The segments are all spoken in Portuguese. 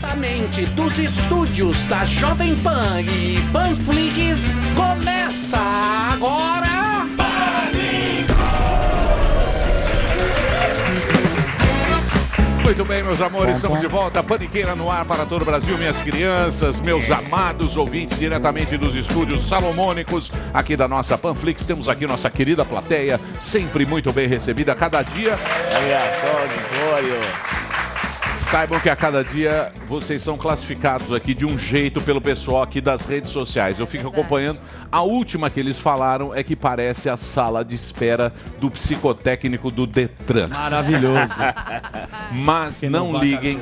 Diretamente dos estúdios da Jovem Pan e Panflix, começa agora... Muito bem, meus amores, estamos de volta. Paniqueira no ar para todo o Brasil, minhas crianças, meus amados ouvintes, diretamente dos estúdios salomônicos aqui da nossa Panflix. Temos aqui nossa querida plateia, sempre muito bem recebida. Cada dia. Saibam que a cada dia vocês são classificados aqui de um jeito pelo pessoal aqui das redes sociais. Eu fico acompanhando. A última que eles falaram é que parece a sala de espera do psicotécnico do Detran. Maravilhoso. Mas não, não liguem,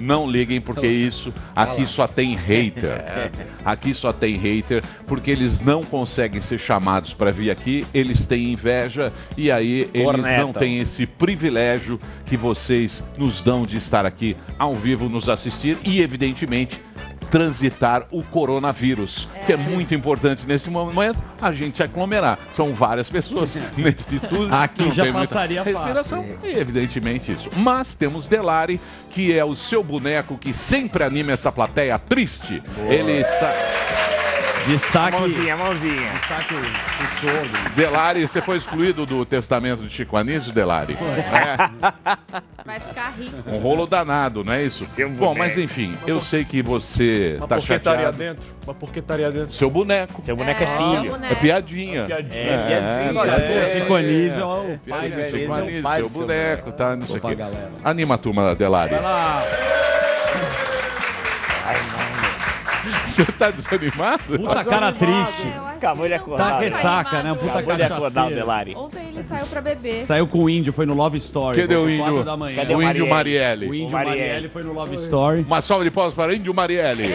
não liguem, porque isso aqui só tem hater. Aqui só tem hater, porque eles não conseguem ser chamados para vir aqui, eles têm inveja e aí eles Corneta. não têm esse privilégio que vocês nos dão de estar aqui ao vivo nos assistir e, evidentemente, transitar o coronavírus, que é muito importante nesse momento, a gente se aglomerar. São várias pessoas nesse tudo. Aqui já muita passaria fácil. respiração. E evidentemente isso. Mas temos Delari, que é o seu boneco que sempre anima essa plateia triste. Ele está. Destaque. Mãozinha, mãozinha. Destaque o, sogro. Delari, você foi excluído do testamento de Chico Anísio, Delari? É, Vai ficar rico. um rolo danado, não é isso? Bom, mas enfim, eu sei que você Mas tá por que estaria chateado. dentro? Mas por que estaria dentro? Seu boneco. Seu boneco é, É, filho. seu boneco. É piadinha. É, piadinha. é, Chico Anísio é o pai Piadinha, do Chico Anísio é o Anísio, pai seu do seu boneco, tá? Não sei o quê. Anima a turma, Delari. Vai lá. Você tá desanimado? Puta cara triste. Eu acho Acabou que de não acordar. Tá ressaca, né? Puta Acabou de acordar o. Delari. Ontem ele saiu pra beber. Saiu com o índio, foi no Love Story. Cadê foi o índio? da manhã. Cadê O índio Marielle? Marielle. O índio O Marielle. Marielle foi no Love Story. Uma salva de palmas para Índio Marielle.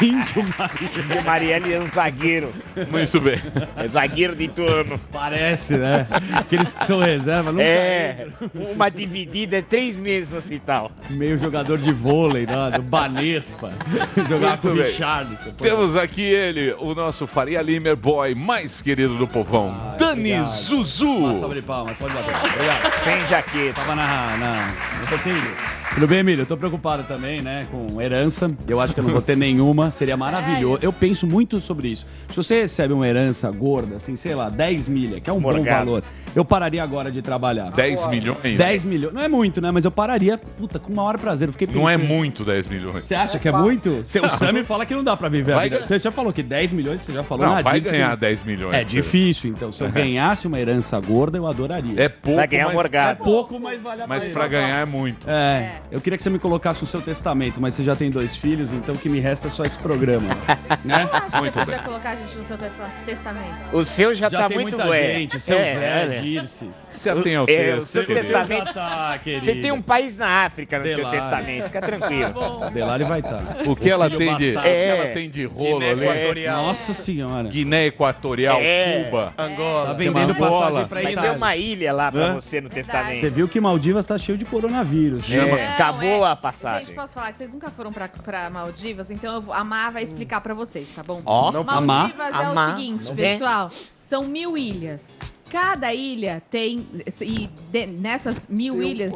índio Marielle. E Marielle é um zagueiro. Muito bem. É zagueiro de turno. Parece, né? Aqueles que são reserva, nunca É, uma dividida é três meses no hospital. meio jogador de vôlei, né? do Banespa. Jogava com o. Richardson. Temos aqui ele, o nosso Faria Limer boy mais querido do povão, Dani obrigado. Zuzu. Uma salva de palmas, pode bater. Obrigado. Sem jaqueta. Tava na, na, no. Tudo bem, Emílio? Eu tô preocupado também, né, com herança. Eu acho que eu não vou ter nenhuma. Seria maravilhoso. Eu penso muito sobre isso. Se você recebe uma herança gorda, assim, sei lá, 10 milha, que é um bom Morgado. valor, eu pararia agora de trabalhar. 10 milhões? 10 milhões. Não é muito, né? Mas eu pararia, puta, com o maior prazer. Eu fiquei pensando. Não é muito 10 milhões. Você acha que é muito? O Sammy fala que não dá pra viver a Vai vida. ganhar. Você já falou que 10 milhões, você já falou Não, na vai Disney. ganhar 10 milhões. É difícil, então. Se eu ganhasse uma herança gorda, eu adoraria. É pouco, Vai ganhar um mas, É morgado. pouco, mas vale a mas pena. pra ganhar é muito. É, eu queria que você me colocasse no seu testamento, mas você já tem dois filhos, então o que me resta é só esse programa. né? Eu acho que você Muito podia colocar a gente no seu testa- testamento. O seu já, Já tá tem muito muita é. gente, seu É, Zé, olha. Dirce. Você tem o É, o texto, seu testamento- tá. Você tem um país na África no seu testamento, fica tranquilo. Bom, Delari vai estar. O que ela Filho tem de, o É. ela tem de rolo Guiné ali? Equatorial. Nossa senhora. Guiné Equatorial, É. Cuba. Angola. Tá vendendo Angola. passagem pra Itália. ter uma ilha lá pra Hã? você no Você testamento. viu que Maldivas tá cheio de coronavírus. É, acabou é. a passagem. Gente, posso falar que vocês nunca foram pra, pra Maldivas, então eu vou, a Mar vai explicar pra vocês, tá bom? Ó. Não- Maldivas é Amar. o seguinte, Não pessoal, são mil ilhas. Cada ilha tem. E de- nessas mil ilhas.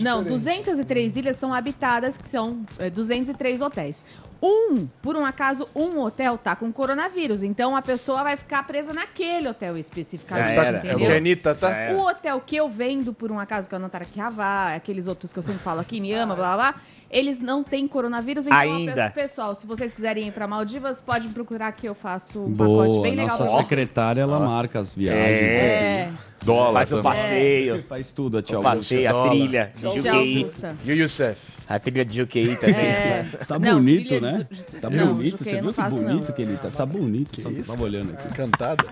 Não, 203 ilhas são habitadas, que são é, 203 hotéis. Um, por um acaso, um hotel tá com coronavírus. Então a pessoa vai ficar presa naquele hotel especificamente, Já era. É o entendeu? Anitta, tá? O hotel que eu vendo, por um acaso, que é o Nantaraquiavá, aqueles outros que eu sempre falo aqui, Niama, blá blá blá, eles não têm coronavírus. Então, Ainda. eu peço, pessoal, se vocês quiserem ir pra Maldivas, pode procurar que eu faço um Boa, pacote bem legal nossa pra vocês. secretária, ela marca as viagens. É, Dólar Faz o passeio. Faz tudo, a tia O Augusta. passeio, a Dólar. trilha de. Augusta. E o Youssef? A trilha de Juqueí também. É. Tá Não, bonito, trilha né? de Tá não, bonito, você viu não que faço, bonito não. que ele tá? Tá bonito, só tava olhando aqui. Cantada?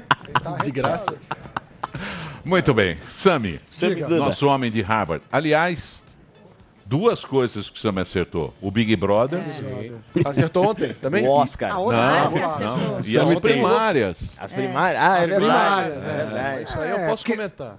De graça. Muito bem. Sami, nosso homem de Harvard. Aliás, duas coisas que o Sami acertou. O Big Brother. Acertou ontem também? O Oscar. Não, Claro que não. acertou. E as primárias. As primárias? Ah, é As verdade. primárias, É é. verdade. Isso aí eu posso comentar.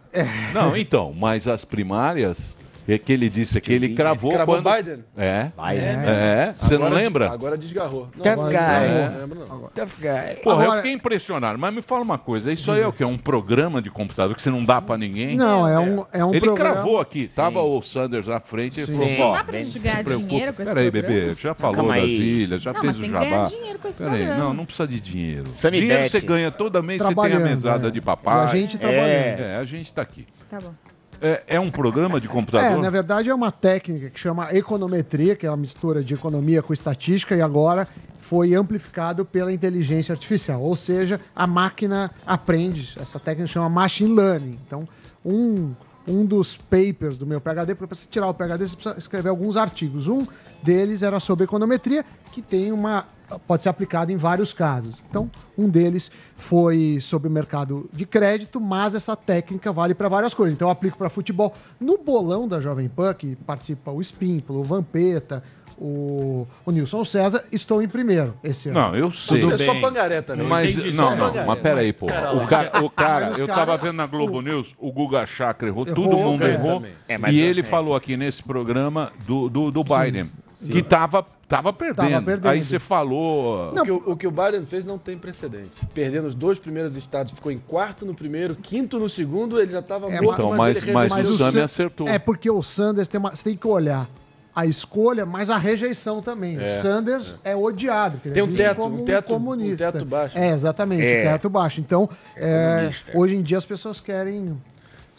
Não, então, mas as primárias É que ele disse que ele cravou Cravou quando... Biden? É. Biden. É. Você não Agora- lembra? Agora desgarrou. Tough agora guy. desgarrou, É. não lembro não. Tough guy. Porra, eu Agora- fiquei impressionado. Mas me fala uma coisa, isso aí é o quê? Um programa de computador que você não dá pra ninguém? Não, é um, é um Ele programa... cravou aqui, tava o Sanders na frente e Sim. falou, ó, Dá pra gente ganhar dinheiro com esse Peraí, bebê, já falou das ilhas, já Não, fez mas o jabá. dinheiro com esse Peraí, não, não precisa de dinheiro. Dinheiro você ganha toda mês, você tem a mesada é. de E papai. a gente trabalhando. É, a gente tá aqui. Tá bom. É, é um programa de É, computador? na verdade é uma técnica que chama econometria, que é uma mistura de economia com estatística, e agora foi amplificado pela inteligência artificial. Ou seja, a máquina aprende. Essa técnica chama machine learning. Então, um, um dos papers do meu PhD, porque para você tirar o PhD, você precisa escrever alguns artigos. Um deles era sobre econometria, que tem uma. Pode ser aplicado em vários casos. Então, um deles foi sobre o mercado de crédito, mas essa técnica vale para várias coisas. Então, eu aplico para futebol. No bolão da Jovem Pan, que participa o Espímpolo, o Vampeta, o, o Nilson César, estou em primeiro esse ano. Não, eu sei. É só pangaré também. Mas, Entendi, não, não, pangaré. mas peraí, pô. O cara, o cara eu tava vendo na Globo News, o Guga Chakra errou, Errou, todo mundo errou. É, e eu- ele é. falou aqui nesse programa do, do, do Biden, que tava, tava, perdendo. perdendo. Aí você falou. O que, o, o que o Biden fez não tem precedente. Perdendo os dois primeiros estados, ficou em quarto no primeiro, quinto no segundo, ele já estava É, morto, então, mas, mas- mas o Sami San- acertou. É porque o Sanders tem uma, você tem que olhar a escolha, mas a rejeição também. É, o Sanders é, odiado. porque ele Tem é um teto, como um teto- um comunista. teto baixo. É, exatamente, É. o teto baixo. Então, é, comunista. hoje em dia as pessoas querem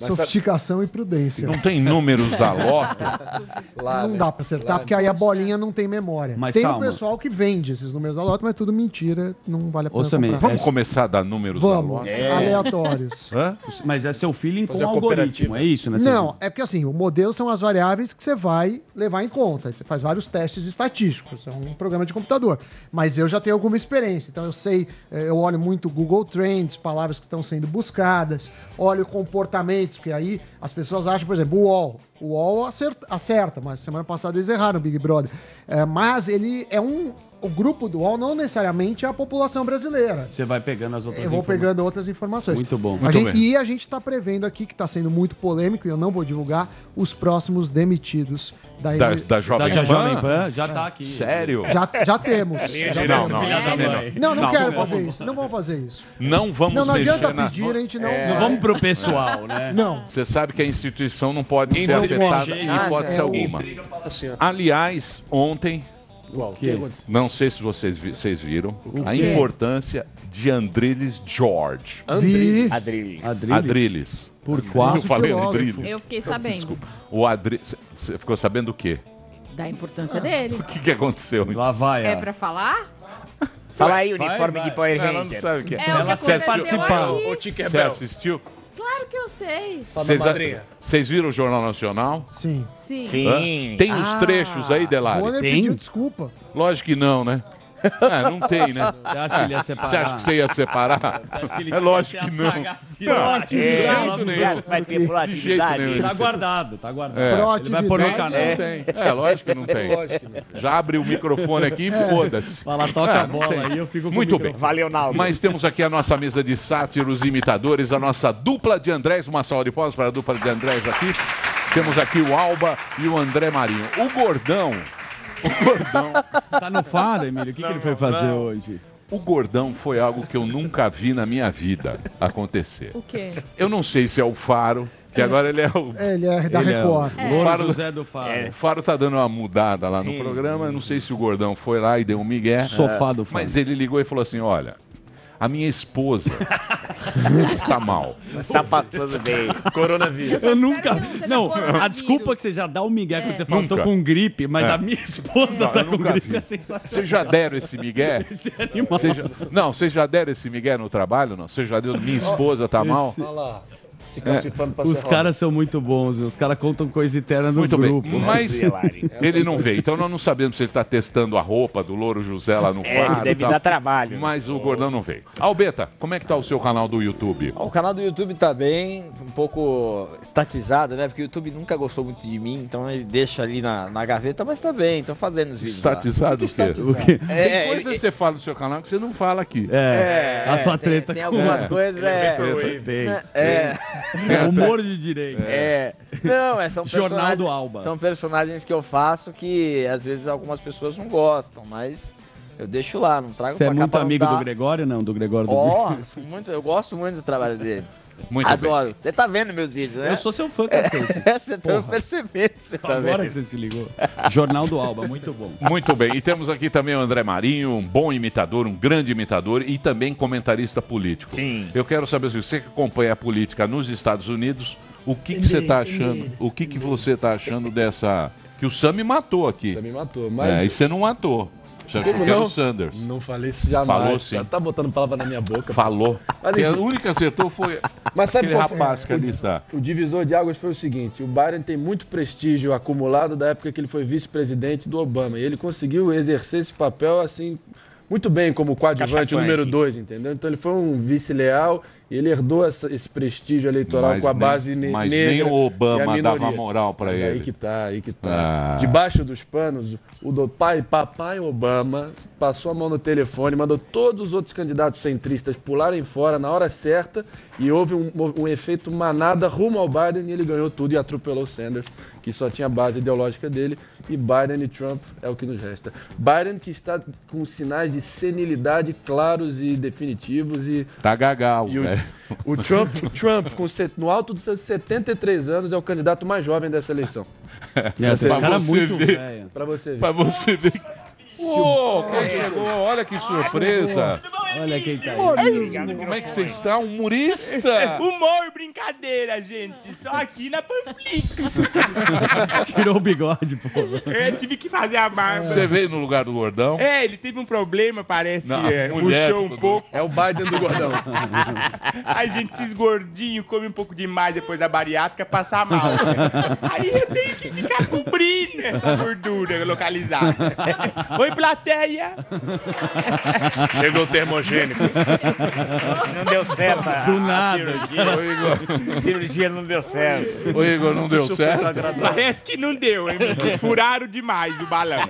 Mas sofisticação e prudência. Não tem números da Loto. Lá, Não né? dá pra acertar, Lá, porque aí a bolinha não tem memória. Mas tem calma. o pessoal que vende esses números da Loto, mas é tudo mentira, não vale a pena Samir. Vamos começar a dar números da Vamos, Loto? aleatórios. Hã? Mas é seu feeling com Fazer o a algoritmo, é isso, né? Não, é porque assim, o modelo são as variáveis que você vai levar em conta. Você faz vários testes estatísticos, é um programa de computador. Mas eu já tenho alguma experiência, então eu sei, eh, eu olho muito Google Trends, palavras que estão sendo buscadas, olho comportamentos, porque aí as pessoas acham, por exemplo, o UOL. O UOL acerta, acerta mas semana passada eles erraram, Big Brother. Eh, mas ele é um. O grupo do UOL não necessariamente é a população brasileira. Você vai pegando as outras Eu vou informações. pegando outras informações. Muito bom. A Muito gente- bem. e a gente está prevendo aqui, que está sendo muito polêmico, e eu não vou divulgar, os próximos demitidos da, Da, da Jovem Da já Pan? Jovem Pan já tá aqui. Sério? Já, já temos. Já Não, não, não. Não, não, quero vamos- fazer isso. Não vamos fazer isso. Não vamos Não, não adianta na... pedir, a gente não. Não vamos pro pessoal, né? Não. Você sabe que a instituição não pode ser não afetada pode. em Ah, hipótese é alguma. Assim. Aliás, ontem, Igual, o que aconteceu? não sei se vocês, vi- vocês viram, a importância de Andriles George. Vi. Adriles. Adriles? Adriles. Por Eu quatro. falei filósofo. Andriles. Eu fiquei sabendo O Adriles. Você ficou sabendo do quê? da importância dele. O que, que aconteceu? Lá vai, É ó. pra falar? Fala aí, uniforme vai. de Power Ela não Ranger. sabe o que é. É o que aconteceu participar. aqui. Ô, Você Tinkerbell. assistiu? Claro que eu sei. Fala, Vocês, viram o Jornal Nacional? Sim. Sim. Hã? Tem uns trechos aí, Delari? Bonner tem? pediu desculpa. Lógico que não, né? É, não tem, né? Você acha que ele ia separar? Você acha que você ia separar? Ele É lógico que a não. sagacidade. É, jeito nenhum. Vai ter De proatividade. jeito nenhum. Tá guardado, tá guardado. É. Ele vai pôr no canal. Não tem. É, lógico que não tem. Lógico que não. Já abre o microfone aqui e foda-se. Fala, toca É, a não bola tem. aí, eu fico com Muito o bem. Valeu, Naldo. Mas temos aqui a nossa mesa de sátiros imitadores, a nossa dupla de Andrés. Uma salva de palmas para a dupla de Andrés aqui. Temos aqui o Alba e o André Marinho. O Gordão. O Gordão. Tá no faro, Emílio? O que, que ele foi fazer hoje? O Gordão foi algo que eu nunca vi na minha vida acontecer. O quê? Eu não sei se é o Faro, que agora ele é o. Ele é da Ele é o Record. Louro Faro- José do Faro. É. O Faro tá dando uma mudada lá no Sim. programa. Eu não sei se o Gordão foi lá e deu um migué. Sofá do Faro. Mas ele ligou e falou assim: olha, a minha esposa está mal. Tá passando bem. Coronavírus. Eu espero nunca. não Não, a desculpa que você já dá o migué quando você fala, Nunca. tô com gripe, mas É. a minha esposa Não, tá eu com nunca gripe, vi. é sensacional. Vocês já deram esse migué? Esse animal. Já- Não, vocês já deram esse migué no trabalho? Não? Vocês já deu? Minha esposa tá mal? Olha lá. Se classificando pra Os ser caras são muito bons, os caras contam coisa interna no Muito grupo. bem. Mas Lari. ele não veio. Então nós não sabemos se ele está testando a roupa do Louro José lá no É, e deve tal. dar trabalho. né? Mas o Gordão não veio. Albeta, como é que tá o seu canal do YouTube? O canal do YouTube tá bem, um pouco estatizado, né? Porque o YouTube nunca gostou muito de mim, então ele deixa ali na, na gaveta, mas tá bem, tô fazendo os vídeos. lá. Estatizado o quê? O quê? Tem É, coisas ele- que você fala no seu canal que você não fala aqui. É, É, a sua tem- treta tem, com- algumas É. coisas. É, Tem. é, É, humor de direita. É. Não, é, são Jornal personagens- do Alba. São personagens que eu faço que às vezes algumas pessoas não gostam, mas eu deixo lá, não trago Você é pra cá muito pra não amigo dar- do Gregório, não? Do Gregório do Ó, sou muito, eu gosto muito do trabalho dele. Muito Adoro. Você tá vendo meus vídeos, né? Eu sou seu fã, cacete. É, você tá percebendo, você tá Agora vendo. que você se ligou. Jornal do Alba, muito bom. Muito bem. E temos aqui também o André Marinho, um bom imitador, um grande imitador e também comentarista político. Sim. Eu quero saber se você que acompanha a política nos Estados Unidos, o que, que você está achando? O que, que você está achando dessa que o Sam me matou aqui? Você me matou, mas É, e você não matou. Você achou Como que era o Sanders. Não falei isso jamais. Falou sim. Tá, tá botando palavra na minha boca. Falou. A única acertou foi Mas sabe aquele rapaz que ali está. O divisor de águas foi o seguinte: o Biden tem muito prestígio acumulado da época que ele foi vice-presidente do Obama. E ele conseguiu exercer esse papel assim muito bem como coadjuvante número dois, entendeu? Então ele foi um vice leal ele herdou essa- esse prestígio eleitoral Mas com a nem- base ne mas negra. nem o Obama dava moral pra Mas ele. Aí que tá, aí que tá. Ah. Debaixo dos panos, o do pai, papai Obama passou a mão no telefone, mandou todos os outros candidatos centristas pularem fora na hora certa e houve um, um efeito manada rumo ao Biden e ele ganhou tudo e atropelou o Sanders, que só tinha a base ideológica dele. E Biden e Trump é o que nos resta. Biden que está com sinais de senilidade claros e definitivos e Tá gagal, e o. o Trump, o Trump com set- no alto dos seus 73 anos, é o candidato mais jovem dessa eleição. É, Pra cara é você muito ver. velho. Pra você ver. Pra você ver. Ô, quem chegou? Olha que surpresa. Olha quem tá aí. Como é que você está? Um humorista? Humor, brincadeira, gente. Só aqui na Panflix. Tirou o bigode, pô. É, tive que fazer a barba. Você veio no lugar do gordão? É, ele teve um problema, parece. Não, é, mulher murchou um pouco. É o Biden do gordão. A gente, esses gordinhos, come um pouco demais depois da bariátrica, passa mal. Aí eu tenho que ficar cobrindo essa gordura localizada. Oi, plateia! Chegou o termogênico. Não deu certo Do a nada. cirurgia. A cirurgia não deu certo. Ô, Igor, não deu certo? Parece que não deu, hein? Furaram demais o balão.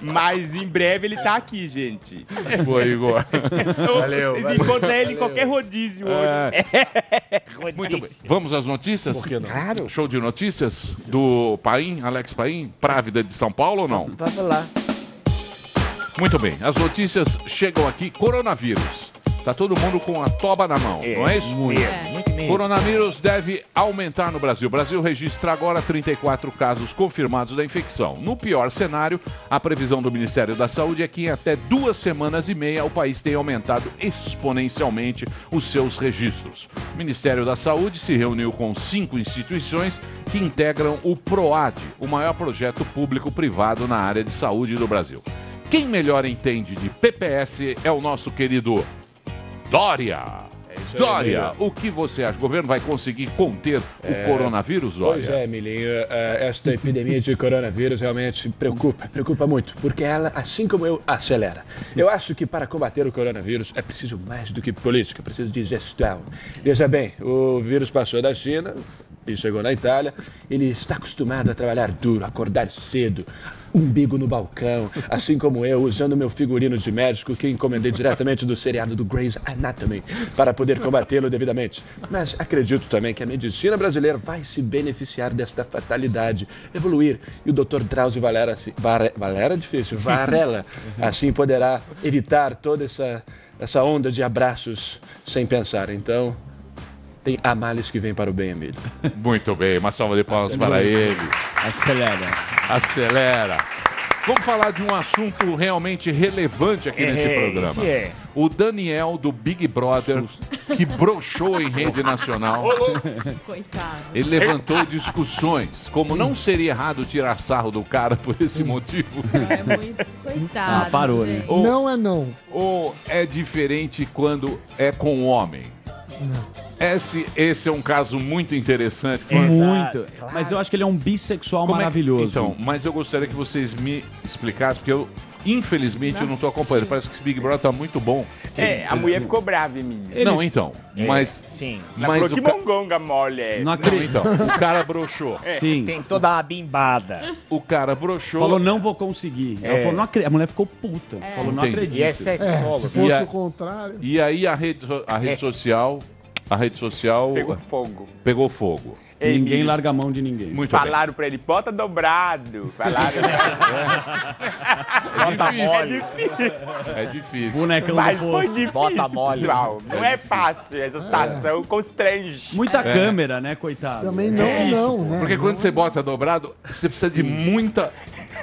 Mas em breve ele tá aqui, gente. Ô, Igor. Valeu, Vocês encontram ele em qualquer rodízio hoje. É. Muito bem. Vamos às notícias? Por que não? Claro. Show de notícias do Paim, Alex Paim, Právida de São Paulo ou não? Vamos lá. Muito bem. As notícias chegam aqui. Coronavírus. Tá todo mundo com a toba na mão, não é isso? Muito, É. muito mesmo. Coronavírus deve aumentar no Brasil. O Brasil registra agora 34 casos confirmados da infecção. No pior cenário, a previsão do Ministério da Saúde é que em até duas semanas e meia o país tenha aumentado exponencialmente os seus registros. O Ministério da Saúde se reuniu com cinco instituições que integram o PROAD, o maior projeto público-privado na área de saúde do Brasil. Quem melhor entende de PPS é o nosso querido Dória. aí, Dória, o que você acha? O governo vai conseguir conter o coronavírus, Pois Dória? é, Milinho, eh, esta epidemia de coronavírus realmente preocupa, preocupa muito, porque ela, assim como eu, acelera. Eu acho que para combater o coronavírus é preciso mais do que política, é preciso de gestão. Veja bem, o vírus passou da China e chegou na Itália, ele está acostumado a trabalhar duro, acordar cedo, umbigo no balcão, assim como eu, usando meu figurino de médico que encomendei diretamente do seriado do Grey's Anatomy para poder combatê-lo devidamente. Mas acredito também que a medicina brasileira vai se beneficiar desta fatalidade, evoluir, e o Dr. Drauzio Valera, assim- Vare- Valera é difícil, Varela, assim poderá evitar toda essa, essa onda de abraços sem pensar. Então, tem há males que vem para o bem, Emílio. Muito bem, uma salva de palmas para ele. Acelera. Acelera. Vamos falar de um assunto realmente relevante aqui nesse É, programa. esse é. O Daniel do Big Brother, que broxou em rede nacional. Coitado. Ele levantou discussões, como não seria errado tirar sarro do cara por esse motivo. É muito coitado. Ah, parou, né? Ou, Não é não. ou é diferente quando é com o homem? Esse, esse é um caso muito interessante. É muito. Mas eu acho que ele é um bissexual Como é que- maravilhoso. então, mas eu gostaria que vocês me explicassem, porque eu, infelizmente, eu não estou acompanhando. Parece que esse Big Brother tá muito bom. É, a mulher ficou brava em mim. Não, então. Mas. Sim. Mas falou, que ca- mongonga mole é Não essa?" Não, acredito. então. O cara broxou. É, Sim. Tem toda uma bimbada. O cara broxou. Falou, não vou conseguir. Ela É. falou, não acredito. A mulher ficou puta. Falou, não Entendi. acredito. E é É, sexólogo. se fosse a- o contrário. E aí a rede, a rede É. social a rede social Pegou fogo. pegou fogo. Ei, Ninguém larga a mão de ninguém. Muito Falaram pra ele, bota dobrado. Falaram. Bota é mole. difícil. É difícil. Bonecão Mas do foi difícil, Bota mole. pessoal. Não é fácil. Essa situação constrange. Muita É. câmera, né, coitado? Também não, não, né? Porque quando você bota dobrado, você precisa de muita.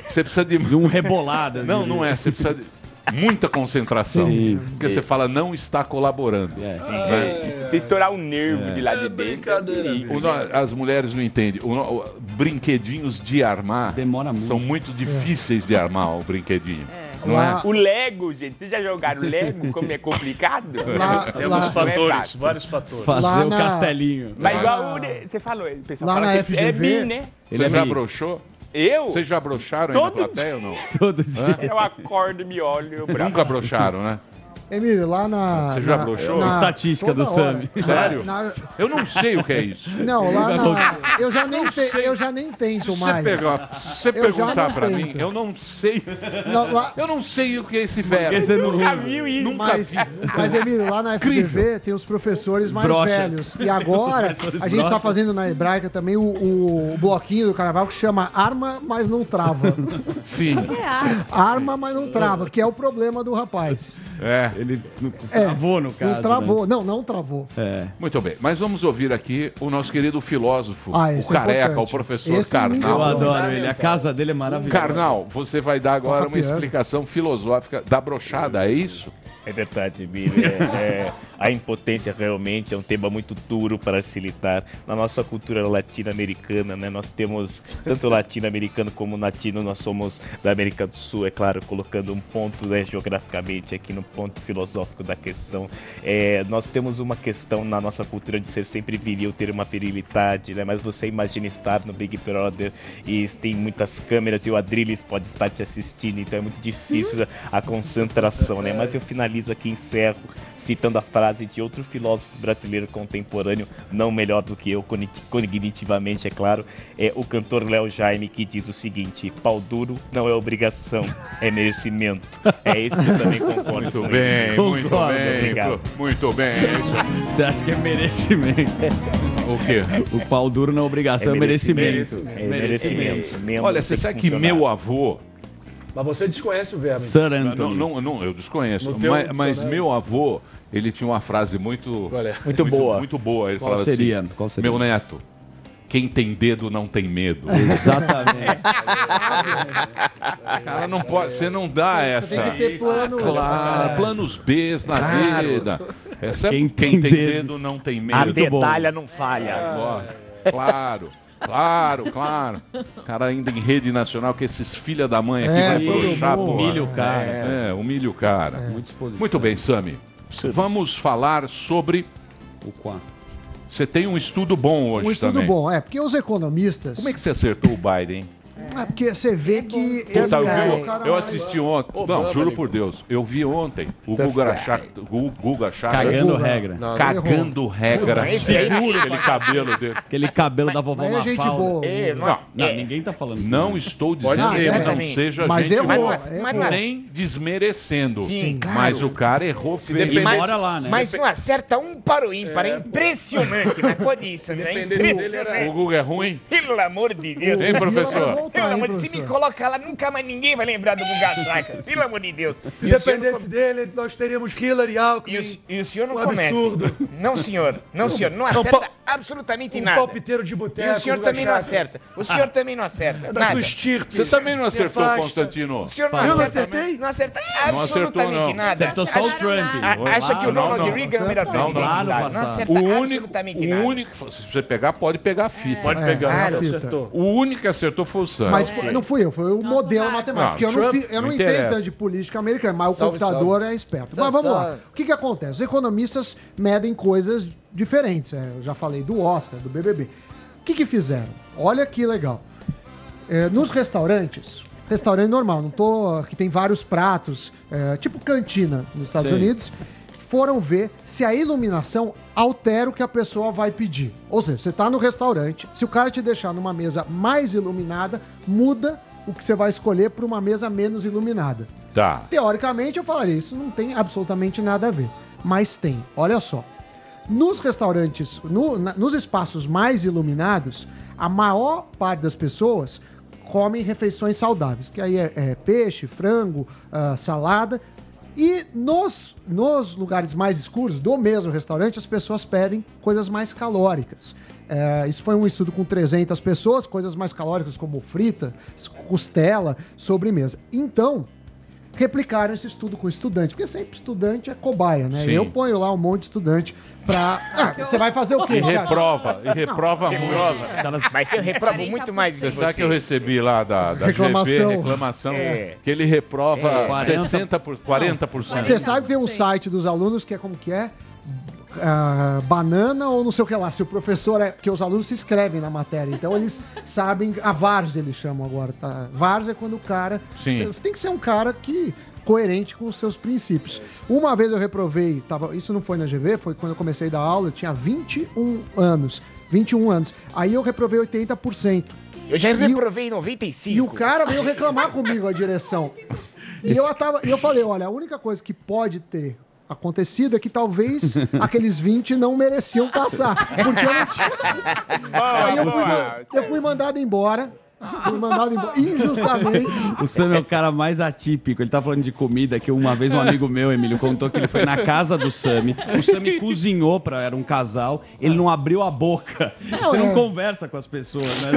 Você precisa de. De um rebolado. eu Não, diria. não é. Você precisa de muita concentração. Sim, Porque você fala, não está colaborando. É. né? Se estourar um nervo de lá de dentro. é perigo. O as mulheres não entendem. O o- brinquedinhos de armar Demora muito. são muito difíceis de armar o brinquedinho. Lá- é? O Lego, gente, vocês já jogaram Lego? Como é complicado? Lá- Temos lá- é fatores, vários fatores. Fazer Lá o na- castelinho. Mas Lá igual na- o. Você falou, o pessoal Lá fala na que é FGV, bi, né? Ele Você é já broxou? Eu? Vocês já broxaram aí Todo na plateia ou não? Todo dia. Eu acordo, me olho, bravo. Nunca broxaram, né? Emílio, lá na. Você já na- broxou? na- Estatística do. Sami. Sério? Na- Eu não sei o que é isso. não, lá na. Eu já nem, te- eu já nem Se tento você, mais. pegar, se você perguntar pra tento. mim, eu não sei. Não, lá- Eu não sei o que é esse verbo. Você não Nunca viu isso. Nunca Mas, vi. mas, Emílio, lá na FGV tem os professores mais Brochas. velhos. E agora, a gente tá brochas. fazendo na hebraica também o, o- bloquinho do carnaval que chama Arma, mas não trava. Sim. É ar. Arma, mas não trava, que é o problema do rapaz. É. Ele É, travou no caso. Não travou. Não, não travou. Né? É. Muito bem. Mas vamos ouvir aqui o nosso querido filósofo, Ah, o é careca, importante. o professor Esse ninguém Eu adoro ele. A casa dele é maravilhosa. Karnal, você vai dar agora uma explicação filosófica da brochada, é isso? É verdade, Billy. É, é, a impotência realmente é um tema muito duro para se lidar. Na nossa cultura latino-americana, né, nós temos tanto latino-americano como latino, nós somos da América do Sul, é claro, colocando um ponto né, geograficamente aqui no ponto filosófico da questão. É, nós temos uma questão na nossa cultura de ser sempre viril, ter uma virilidade, né, mas você imagina estar no Big Brother e tem muitas câmeras e o Adrilles pode estar te assistindo, então é muito difícil a concentração, né? Mas eu finalizo aqui, encerro, citando a frase de outro filósofo brasileiro contemporâneo, não melhor do que eu, cogni- cognitivamente, é claro, é o cantor Léo Jaime, que diz o seguinte: pau duro não é obrigação, é merecimento. É isso que eu também concordo Muito com bem, ele. muito Concordo, bem. obrigado. Muito bem. é. Você acha que é merecimento? O quê? O pau duro não é obrigação, é, merecimento. É merecimento. mesmo, Olha, tem você sabe que funcionar. meu avô. Mas você desconhece o verbo. Sir Não, Anthony. não, não, eu desconheço. Teu Mas, mas meu avô, ele tinha uma frase muito. É? Muito boa. Muito boa. Ele Qual falava seria? assim: Qual seria? Meu neto, quem tem dedo não tem medo. Exatamente. Cara, não pode, você não dá Você essa. tem que ter plano. Claro, planos B na vida. Essa é Quem quem, tem tem dedo. dedo não tem A medo. Muito bom. medalha não falha. Claro, claro, claro. Cara ainda em rede nacional que esses filha da mãe aqui É, vai porra. Humilha o cara. É, humilha o cara. Muita exposição. Muito bem, Sami. Vamos falar sobre. O quatro. Você tem um estudo bom hoje Um estudo também. bom, é, porque os economistas. Como é que você acertou o Biden? É porque você vê que. Puta, ele eu, é vi- eu assisti ontem. Não, juro por Deus. Eu vi ontem o Guga Chakra. Guga Chakra. Cagando regra. Não, Cagando regra. Aí- Seguro aquele cabelo dele. Aquele cabelo da vovó Mas é gente boa. É, não, Não, Não, é, ninguém tá falando isso. Não estou dizendo que não seja Mas gente boa. não é- mas não é- Nem desmerecendo. Sim, claro. Mas o cara errou feio. Mora lá, né? Mas não acerta um para o ímpar. É impressionante, mas pode isso, né? O Guga é ruim? Pelo amor de Deus. Hein, professor? Voltar, Pelo amor de Deus, se me professor? coloca lá, nunca mais ninguém vai lembrar do Guga Chakra. Pelo amor de Deus. Se dependesse dele, nós teríamos Hillary Alckmin. E o, e o senhor não Um começa. absurdo. Não, senhor. Não, senhor. Não Não, acerta pa- absolutamente um nada. palpiteiro de E boteco. o senhor também não acerta. O senhor também não acerta. É da Nada. sua estirpe. Você também não acertou. Constantino? O senhor não Eu não acerta. acertei? Não acerta Não absolutamente acertou, não. nada. Acertou só o Trump. Acha que o Não, Ronald não. Reagan é o melhor Não, presidente. Não acerta O único, absolutamente o nada. único, se você pegar, pode pegar a fita. Pode pegar, não. O único que acertou foi o Sam. Mas foi- não fui eu, foi o Nosso modelo Marco. matemático. porque eu não, fi- eu não, não entendo tanto de política americana, mas Salve, o computador é esperto. Salve, mas vamos lá. salve. O que, que acontece? Os economistas medem coisas diferentes. é, eu já falei do Oscar, do BBB. O que, que fizeram? Olha que legal. É, nos restaurantes, restaurante normal, não tô. que tem vários pratos, é, tipo cantina nos Estados Sim. Unidos, foram ver se a iluminação altera o que a pessoa vai pedir. Ou seja, você está no restaurante, se o cara te deixar numa mesa mais iluminada, muda o que você vai escolher para uma mesa menos iluminada. Tá. Teoricamente, eu falaria, isso não tem absolutamente nada a ver. Mas tem. Olha só. Nos restaurantes, no- na- nos espaços mais iluminados, a maior parte das pessoas comem refeições saudáveis, que aí é, é peixe, frango, ah, salada. E nos, nos lugares mais escuros do mesmo restaurante, as pessoas pedem coisas mais calóricas. É, isso foi um estudo com 300 pessoas, coisas mais calóricas como frita, costela, sobremesa. Então, replicaram esse estudo com estudantes, porque sempre estudante é cobaia, né? Sim. Eu ponho lá um monte de estudante pra. Ah, você vai fazer o quê? E reprova, e reprova muito. Reprova. Os caras- Mas eu reprovo muito mais Você sabe que eu recebi lá da, da Reclamação. GV, reclamação, É. que ele reprova É. 60 por 40%. Você sabe que tem um site dos alunos que é como que é? Ah, banana ou não sei o que lá. Se o professor é. Porque os alunos se inscrevem na matéria, então eles sabem. A VARS eles chamam agora, tá? VARS é quando o cara. Sim. Você tem que ser um cara que. coerente com os seus princípios. Uma vez eu reprovei, tava, isso não foi na GV, foi quando eu comecei a dar aula, eu tinha 21 anos. 21 anos. Aí eu reprovei 80%. Eu já E reprovei 95. E o cara veio reclamar comigo, a direção. E eu, tava, e eu falei, olha, a única coisa que pode ter acontecido é que talvez aqueles 20 não mereciam passar. Porque eu não tinha... Aí eu, fui, eu fui mandado embora. Fui mandado embora. Injustamente. O Sam é o cara mais atípico. Ele tá falando de comida que uma vez um amigo meu, Emílio, contou que ele foi na casa do Sami. O Sami cozinhou pra era um casal. Ele não abriu a boca. Você não é. conversa com as pessoas, né?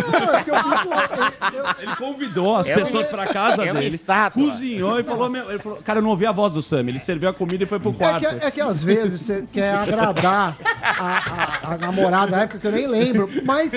Ele convidou as É pessoas uma- pra casa é uma dele. estátua. Cozinhou e falou, meu, ele falou, cara, eu não ouvi a voz do Sami. Ele serviu a comida e foi pro É quarto. que, é que às vezes você quer agradar a, a- a namorada da época que eu nem lembro, mas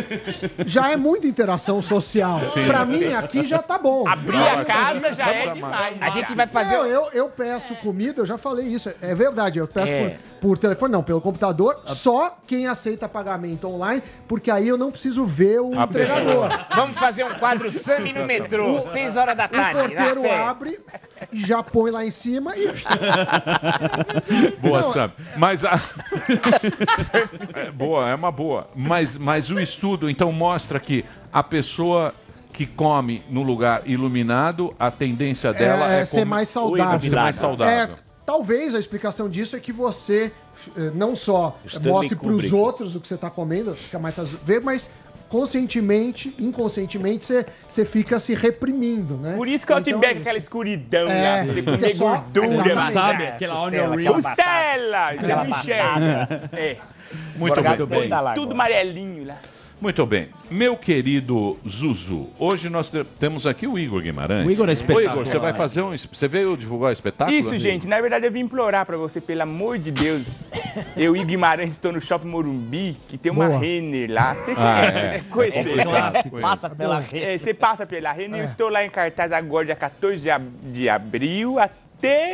já é muita interação social. Sim. pra mim, aqui já tá bom. Abrir a casa já é demais. A gente vai fazer Não, o- eu, eu peço comida, eu já falei isso. É verdade, eu peço É. por, por telefone, não, pelo computador. Só quem aceita pagamento online, porque aí eu não preciso ver o A entregador. pessoa. Vamos fazer um quadro Sami no metrô, 6 horas da O tarde. na porteiro abre, já põe lá em cima e. Boa, Não, Sam. Mas a... é boa, é uma boa. Mas, mas o estudo, então, mostra que a pessoa que come no lugar iluminado, a tendência dela é, é, ser com- mais saudável. Ser mais saudável. É, talvez a explicação disso é que você eh, não só Stanley mostre para os outros o que você está comendo, fica mais ver, mas conscientemente, inconscientemente, você, você fica se reprimindo, né? Por isso que eu te Então, pego aquela escuridão É, lá, você comer gordura. Sabe, aquela onion ring. Costela! Isso é Aquela Michel. É. Muito Borgata bem. Tudo amarelinho lá. Muito bem. Meu querido Zuzu, hoje nós te- temos aqui o Igor Guimarães. O Igor é Ô, espetacular. Igor, você vai fazer um... Você veio divulgar o espetáculo? Isso, amigo? gente. Na verdade, eu vim implorar pra você, pelo amor de Deus. Eu e Guimarães estou no Shopping Morumbi, que tem uma Boa. Renner lá. Você Ah, conhece, é. deve conhecer. É clássico, Passa pela Renner. É, você passa pela Renner. É. Eu estou lá em cartaz agora, dia 14 de, ab- de abril até...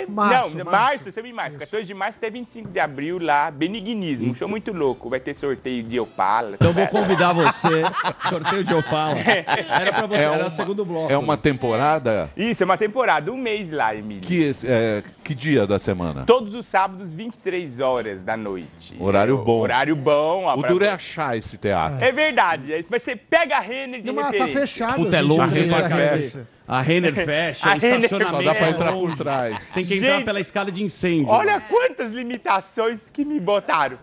Março, não, março. março, você me março. 14 de março até 25 de abril lá. Benignismo. Um show muito louco. Vai ter sorteio de Opala. Então eu vou convidar você. Sorteio de Opala. Era pra você, É era uma- o segundo bloco. É uma temporada... Isso, é uma temporada. Um mês lá, Emílio. Que, é, que dia da semana? Todos os sábados, 23 horas da noite. Horário bom. Horário bom. O pra- duro é achar esse teatro. É verdade, é isso. Mas você pega a Renner de Mas tá referência. fechado. Puta, é longe a Renner pra fecha. A Renner fecha, A o Renner estacionamento Só dá pra é entrar por trás. Você tem que entrar Gente, pela escada de incêndio. Olha quantas limitações que me botaram.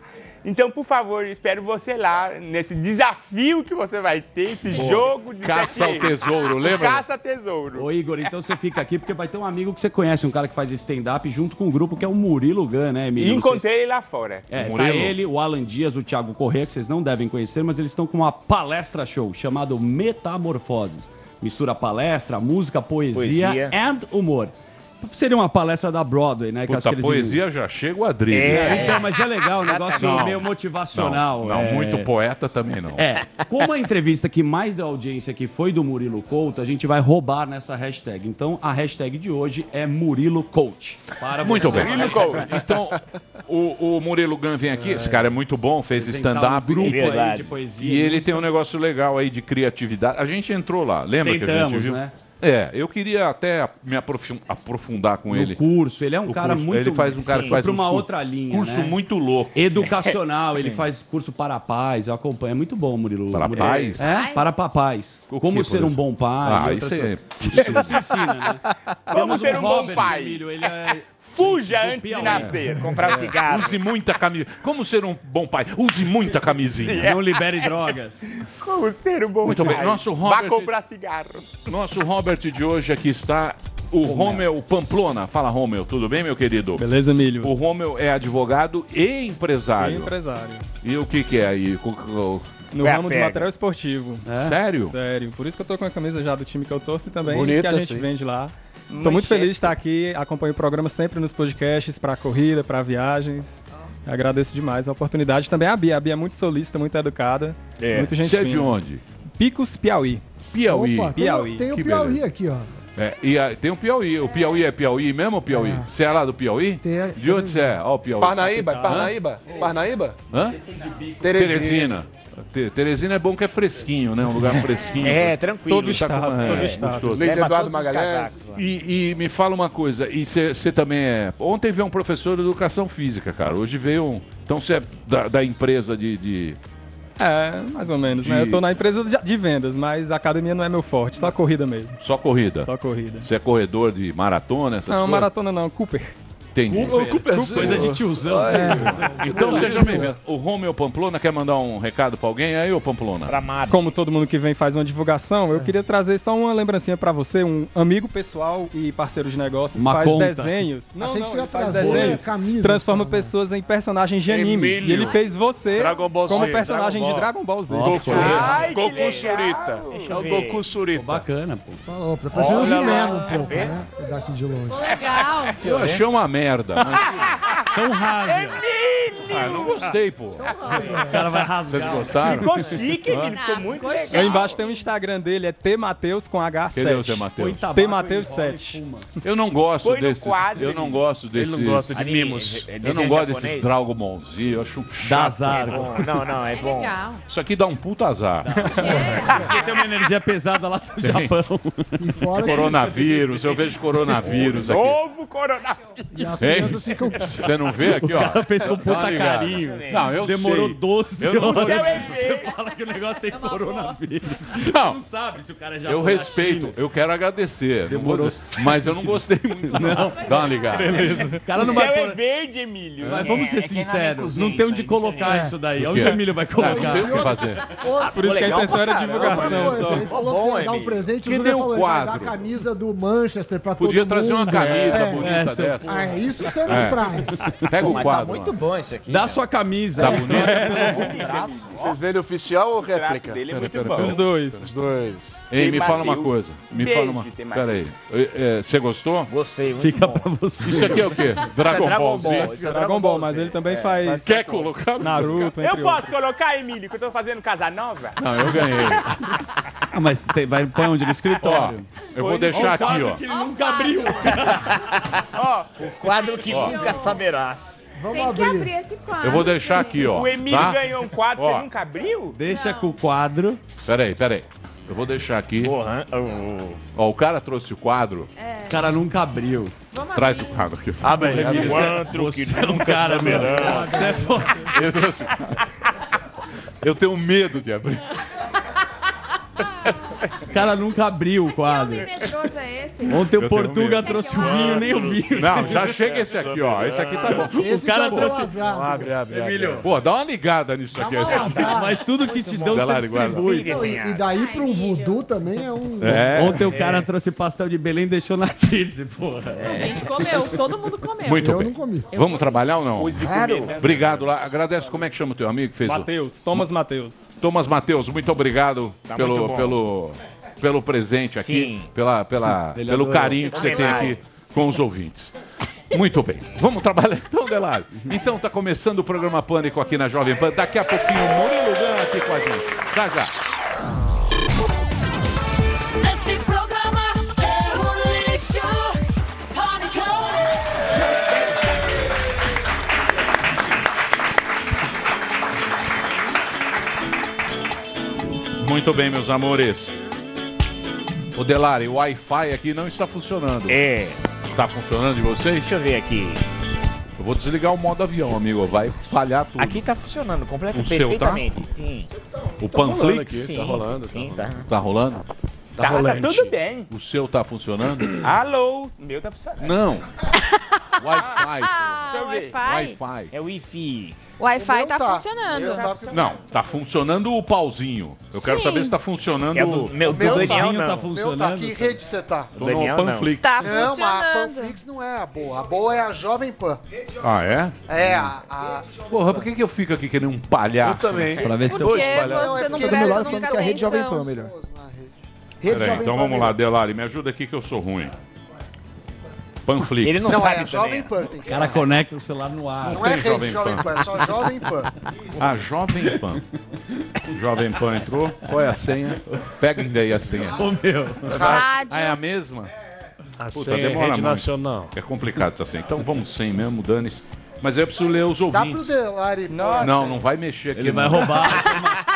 Então, por favor, espero você lá nesse desafio que você vai ter, esse Boa. jogo de Caça ao tesouro, lembra? Caça ao tesouro. Ô Igor, então você fica aqui porque vai ter um amigo que você conhece, um cara que faz stand-up junto com o grupo que é o Murilo Gun, né, E Emílio? encontrei ele lá fora. É, O tá Murilo? ele, o Alan Dias, o Thiago Corrêa, que vocês não devem conhecer, mas eles estão com uma palestra show chamado Metamorfoses. Mistura palestra, música, poesia, Poesia. and humor. Seria uma palestra da Broadway, né? que acho Puta, que eles- poesia já chega o Adriano. É, então, mas é legal, um negócio Não. meio motivacional. Não, não, é. muito poeta também não. É, como a entrevista que mais deu audiência que foi do Murilo Couto, a gente vai roubar nessa hashtag. Então, a hashtag de hoje é Murilo Coach. Para Muito você. bem. Então, o, o Murilo Gun vem aqui, esse cara é muito bom, fez stand-up. um grupo e- aí Verdade. de poesia. E ele tem um negócio legal aí de criatividade. A gente entrou lá, lembra que a gente Tentamos, viu? né? É, eu queria até me aprofundar com No ele. curso, ele é um O cara curso. muito. Ele faz um cara que faz para uma outra linha. curso né? muito louco. Educacional, ele Sim. faz curso para pais, eu acompanho. É muito bom, Murilo. Para Murilo. pais? É, para papais. O Como que, ser um bom pai. Ah, isso é-. Isso nos ensina, né? Como Temos ser um bom pai? Emílio, ele é Fuja do antes de nascer. Comprar um cigarro. Use muita camisa. Como ser um bom pai? Use muita camisinha. Não libere drogas. Como ser um bom Muito bem. pai? Nosso Vá Robert- comprar cigarro. Nosso Robert de hoje aqui está o Romeu Pamplona. Fala, Romeu. Tudo bem, meu querido? Beleza, Emílio? O Romeu é advogado e empresário. E empresário. E o que, que é aí? No ramo de material esportivo. É? Sério? Sério. Por isso que eu tô com a camisa já do time que eu torço e também Bonita, que a gente sim. vende lá. Tô Manchester. muito feliz de estar aqui, acompanho o programa sempre nos podcasts, pra corrida, pra viagens. Agradeço demais a oportunidade. Também a Bia. A Bia é muito solista, muito educada. É. Muito gente Você é de onde? Picos, Piauí. Piauí. Opa, tem, Piauí. tem o Que Piauí beleza. aqui, ó. É, e a- tem o Piauí. O Piauí é Piauí mesmo ou Piauí? Você é lá do Piauí? Tem- de onde você é? Ó, o Piauí. Parnaíba, Hã? Parnaíba, Parnaíba. Hã? Teresina. Te- Teresina é bom que é fresquinho, né? Um lugar fresquinho. É, tranquilo. Todo estado, é, todo estado. Luiz Eduardo Magalhães. E, e me fala uma coisa, e você também é. Ontem veio um professor de educação física, cara. Hoje veio um. Então você é da, da empresa de. de- É, mais ou menos, né? De- Eu tô na empresa de, de vendas, mas a academia não é meu forte, só corrida mesmo. Só corrida. Só corrida. Você é corredor de maratona, essas não, coisas? maratona não, Cooper. Entendi. Coisa de tiozão. Então seja bem-vindo. O Romeu Pamplona quer mandar um recado pra alguém aí, ô Pamplona? Pra. Como todo mundo que vem faz uma divulgação, eu queria trazer só uma lembrancinha pra você, um amigo pessoal e parceiro de negócios, Uma faz conta. desenhos. Não, Achei que não, você ia ele faz desenhos, camisa. transforma cara. pessoas em personagens de anime. Emílio. E ele fez você como personagem Dragon de. Dragon Ball Z. Goku, Ai, que Goku. Surita. É o. Goku Surita. Bacana, pô. Falou, um Olha He-Man lá. um pouco, né? Daqui de longe. Legal. Eu achei uma merda. Mas... Tão rasa. Ah, eu não gostei, pô. O cara vai Vocês rasgar. gostaram? Ficou chique, Emílio. Ficou muito legal. chique. Aí embaixo tem o Instagram dele, é tmateus com H7. Cadê o Zé Matheus? T Mateus 7. Eu não gosto quadro, eu não ele. gosto desses. não gosta de mimos. é Eu não gosto desses Z, eu acho chato. Dá É azar. Não, não, é É bom. Isso aqui dá um puta azar. Porque tem uma energia pesada lá do Japão. Coronavírus, eu vejo coronavírus aqui. Novo coronavírus. e as Hein? crianças ficam... Você não vê aqui, ó? Fez com puta carinho. Não, eu Demorou sei. 12 Eu não horas. sei. Você fala que o negócio tem uma coronavírus. Não. Não sabe se o cara já Eu respeito, China. eu quero agradecer. Não Demorou. mas eu não gostei muito, não. Dá uma ligada. O cara O não céu vai é verde, Emílio. Mas vamos ser É que eu não sinceros, não tem onde colocar é. isso daí. O Onde o Emílio vai Não, não colocar? tem o que fazer. Por isso que a intenção era divulgação só. ele falou que ia dar um presente, o Júnior o falou, vai dar a camisa do Manchester pra todo Podia mundo. trazer uma camisa É, bonita é, dessa. Ah, isso você não É. traz. Pega o Mas quadro. tá muito bom isso aqui. Dá sua camisa. Tá bonito? Vocês viram oficial ou O réplica? dele é Pera, muito pera, bom. Os dois. Os dois. Ei, me fala uma coisa. Me fala uma. Pera aí. Eh, Você gostou? Gostei, muito Fica bom. pra você. Isso aqui é o quê? Dragon, Dragon Ball. Z? Isso é Dragon Ball, mas ele também faz Quer colocar? Naruto, Eu posso outros. colocar, Emílio, que eu tô fazendo Casa Nova? Não, eu ganhei. Ah, mas tem, vai põe onde? No Ó, escritório. eu vou deixar aqui, ó. que ele nunca abriu. Quadro que nunca saberás. Vamos Tem que abrir. abrir esse quadro. Eu vou deixar aqui, ó. O Emílio tá? ganhou um quadro, Ó. você nunca abriu? Deixa com o quadro. Pera aí, pera aí. Eu vou deixar aqui. Porra. oh. Ó, o cara trouxe o quadro. O cara nunca abriu. Vamos Traz o abrir. quadro aqui. Abre aí, Emílio. Quatro que Você é um nunca cara, saberá. mano. Você é foda. Eu trouxe. Eu tenho medo de abrir. O cara nunca abriu o Que quadro. homem medroso é esse? Ontem o Portuga medo. trouxe o vinho, nem o vinho. Não, já chega esse aqui, ó. Esse aqui tá bom. Esse cara já deu trouxe- azar. Abre, abre, abre. Emílio, Pô, dá uma ligada nisso aqui. Mas tudo que te dão, você distribui. E, daí pra um voodoo também é um... É. Ontem o cara trouxe pastel de Belém e deixou na Tirce, porra. A gente comeu, todo mundo comeu. Muito Eu bem. não comi. Vamos trabalhar ou não? Comer, né? Obrigado lá. Agradece. Como é que chama o teu amigo que fez o... Matheus, Thomas Matheus. Thomas Matheus, muito obrigado pelo, muito pelo, pelo presente aqui, Sim. pela, pela, Ele pelo adorou. carinho que você tem aqui com os ouvintes. Muito bem. Vamos trabalhar então, Delari. Então tá começando o programa Pânico aqui na Jovem Pan. Daqui a pouquinho, Murilo Gun aqui com a gente. Já já. Esse programa é um lixo. Muito bem, meus amores. Ô Delari, o Wi-Fi aqui não está funcionando. É. Está funcionando de vocês? Deixa eu ver aqui. Eu vou desligar o modo avião, amigo. Vai falhar tudo. Aqui tá funcionando completamente, O seu tá? perfeitamente. Sim. O Tá rolando Panflix? aqui, tá rolando, tá Sim, rolando. Tá rolando? Tá, tá tudo bem. O seu tá funcionando? Alô? O meu tá funcionando. Não. Wi-Fi. Ah, Deixa eu ver. Wi-Fi. Wi-Fi. É Wi-Fi. Wi-Fi tá, tá. funcionando. Não, tá funcionando o pauzinho. Eu quero Sim. saber se tá funcionando É do- meu, o do Daniel tá não. O meu tá, funcionando, que sabe? rede você tá? Tô Daniel, no não. Panflix. Tá Não, mas a funcionando. Panflix não é a boa. A boa é a Jovem Pan. Ah, é? É, a... a... Porra, por que, que eu fico aqui que nem um palhaço? Eu também. Pra ver se eu... Porque Não, você é não meu lado nunca que a rede Jovem. Pan melhor. Rede Peraí, Jovem então Pan vamos lá. Delari, me ajuda aqui que eu sou ruim. Panflix. Ele não, Não, sabe é a também. Jovem Pan. Tem O cara conecta o celular no ar. Não é tem rede Jovem Jovem, Pan. Pan, é só Jovem Pan. A Jovem Pan. Jovem Pan entrou. Qual é a senha? Pega ainda aí a senha. Ô, meu. Ah, é a Rádio. mesma? A Puta, senha é demora rede muito. nacional. É complicado essa senha. Então vamos sem mesmo, dane-se. Mas eu preciso ler os Dá pro ouvintes. Delari. Nossa. Não, não vai mexer aqui. Ele vai não. roubar,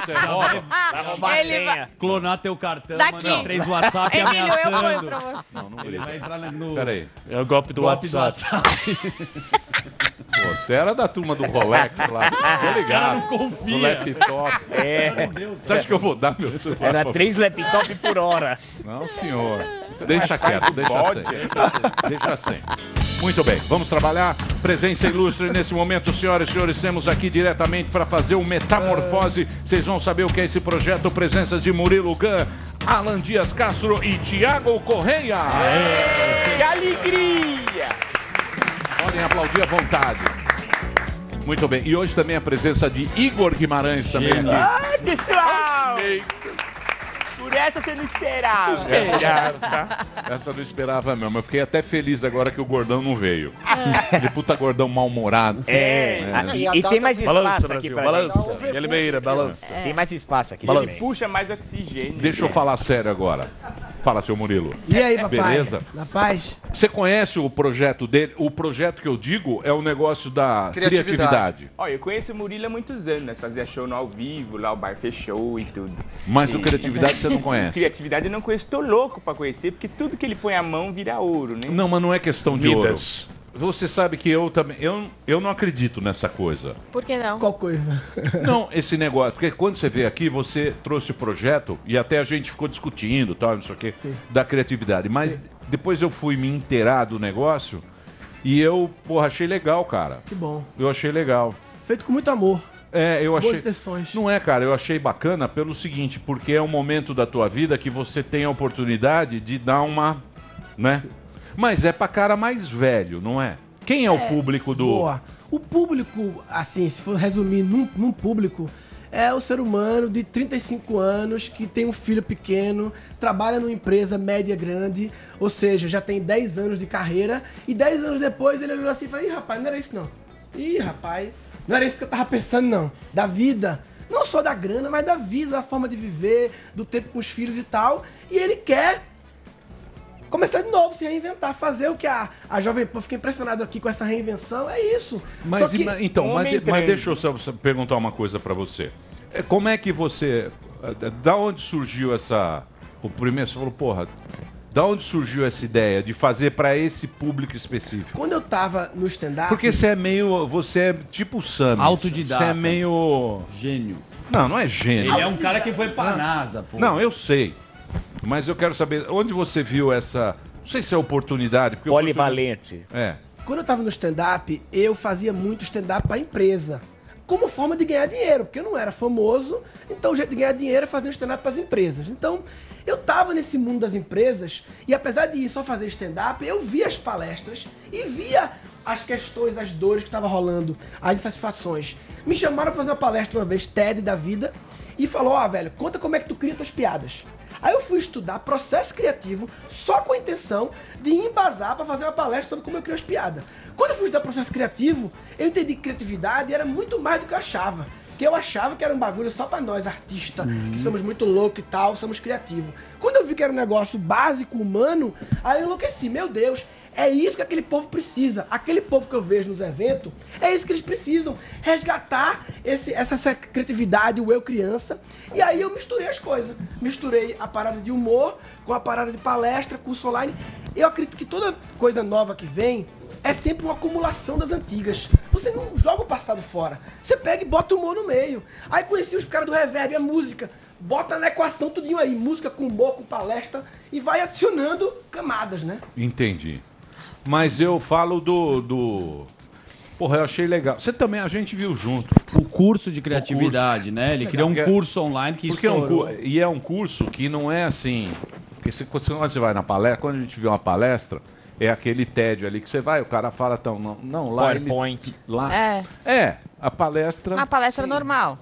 Você rouba. Vai roubar a Ele senha. clonar teu cartão, Daqui. mandar três WhatsApp Emílio, eu ponho ameaçando. pra você. Não, não Ele vai entrar no Pera aí. É o golpe do golpe do WhatsApp. Você era da turma do Rolex lá. Tô ligado. não confia. Do laptop. É. Você acha que eu vou dar meu celular? Era pra- três laptops por hora. Não, senhor. Deixa quieto, deixa assim. Deixa assim. Muito bem, vamos trabalhar. Presença ilustre nesse momento, senhoras e senhores. Temos aqui diretamente para fazer o Metamorfose. Vocês vão saber o que é esse projeto. Presenças de Murilo Gun, Alan Dias Castro e Tiago Correia. Que alegria! Podem aplaudir à vontade. Muito bem. E hoje também a presença de Igor Guimarães também aqui. Ai, pessoal! Por essa você não esperava. Essa eu não esperava mesmo. Eu fiquei até feliz agora que o gordão não veio. Aquele puta gordão mal-humorado. É. Ah, E E, tem mais espaço Balança, aqui Brasil, pra balança. gente. E Limeira, balança. Tem mais espaço aqui Balança. também. Puxa mais oxigênio. Deixa eu falar sério agora. Fala, seu Murilo. E aí, papai? Beleza? Na paz? Você conhece o projeto dele? O projeto que eu digo é o negócio da Criatividade. criatividade. Ó, eu conheço o Murilo há muitos anos, nós fazia show no ao vivo, lá o bar fechou e tudo. Mas o E- criatividade você não conhece. Criatividade eu não conheço, tô louco pra conhecer, porque tudo que ele põe a mão vira ouro, né? Não, mas não é questão de Midas. ouro. Você sabe que eu também. Eu, eu não acredito nessa coisa. Por que não? Qual coisa? Não, esse negócio. Porque quando você veio aqui, você trouxe o projeto e até a gente ficou discutindo, tal, não sei o quê, da criatividade. Mas depois eu fui me inteirar do negócio e eu, porra, achei legal, cara. Que bom. Eu achei legal. Feito com muito amor. É, eu Boas achei. intenções. Não é, cara, eu achei bacana pelo seguinte, porque é um momento da tua vida que você tem a oportunidade de dar uma, né? Mas é pra cara mais velho, não é? Quem é, o público do Boa. O público, assim, se for resumir num, num público, é o ser humano de 35 anos que tem um filho pequeno, trabalha numa empresa média grande, ou seja, já tem 10 anos de carreira, e 10 anos depois ele olhou assim e falou, ih, rapaz, não era isso não. Ih, rapaz, não era isso que eu tava pensando não. Da vida. Não só da grana, mas da vida, da forma de viver, do tempo com os filhos e tal. E ele quer começar de novo, se reinventar, fazer o que a, a Jovem Pan fica impressionado aqui com essa reinvenção, é isso. Mas, Só que- então, mas, mas deixa eu só perguntar uma coisa pra você. É, Como é que você. eh, Da onde surgiu essa. O primeiro, você falou, porra. Da onde surgiu essa ideia de fazer pra esse público específico? Quando eu tava no stand-up. Porque você é meio. Você é tipo o Sam. Autodidata. Você é meio. Gênio. Não, não é gênio. Ele é um cara que foi pra NASA, pô. Não, eu sei. Mas eu quero saber, onde você viu essa. Não sei se é oportunidade. Porque Polivalente. É. Quando eu tava no stand-up, eu fazia muito stand-up pra empresa. Como forma de ganhar dinheiro, porque eu não era famoso, então o jeito de ganhar dinheiro é fazendo stand-up pras empresas. Então, eu tava nesse mundo das empresas, e apesar de só fazer stand-up, eu via as palestras e via as questões, as dores que tava rolando, as insatisfações. Me chamaram pra fazer uma palestra uma vez, TED da vida, e falou, ó, velho, conta como é que tu cria tuas piadas. Aí eu fui estudar processo criativo só com a intenção de embasar para fazer uma palestra sobre como eu crio as piadas. Quando eu fui estudar processo criativo, eu entendi que criatividade era muito mais do que eu achava. Que eu achava que era um bagulho só pra nós, artistas, que somos muito loucos e tal, somos criativos. Quando eu vi que era um negócio básico, humano, aí eu enlouqueci. Meu Deus, É isso que aquele povo precisa. Aquele povo que eu vejo nos eventos, é isso que eles precisam. Resgatar esse, essa, essa criatividade, o eu criança. E aí eu misturei as coisas. Misturei a parada de humor com a parada de palestra, curso online. Eu acredito que toda coisa nova que vem é sempre uma acumulação das antigas. Você não joga o passado fora. Você pega e bota o humor no meio. Aí conheci os caras do reverb, a música. Bota na equação tudinho aí. Música com humor, com palestra. E vai adicionando camadas, né? Entendi. Mas eu falo do. do... Porra, eu achei legal. Você também, a gente viu junto. O curso de criatividade, né? Ele criou um Porque- curso online que Porque é um E é um curso que não é assim. Porque se, quando você vai na palestra, quando a gente vê uma palestra, é aquele tédio ali que você vai, o cara fala tão. Não, não lá. ele- lá. É. É, a palestra. Uma palestra normal.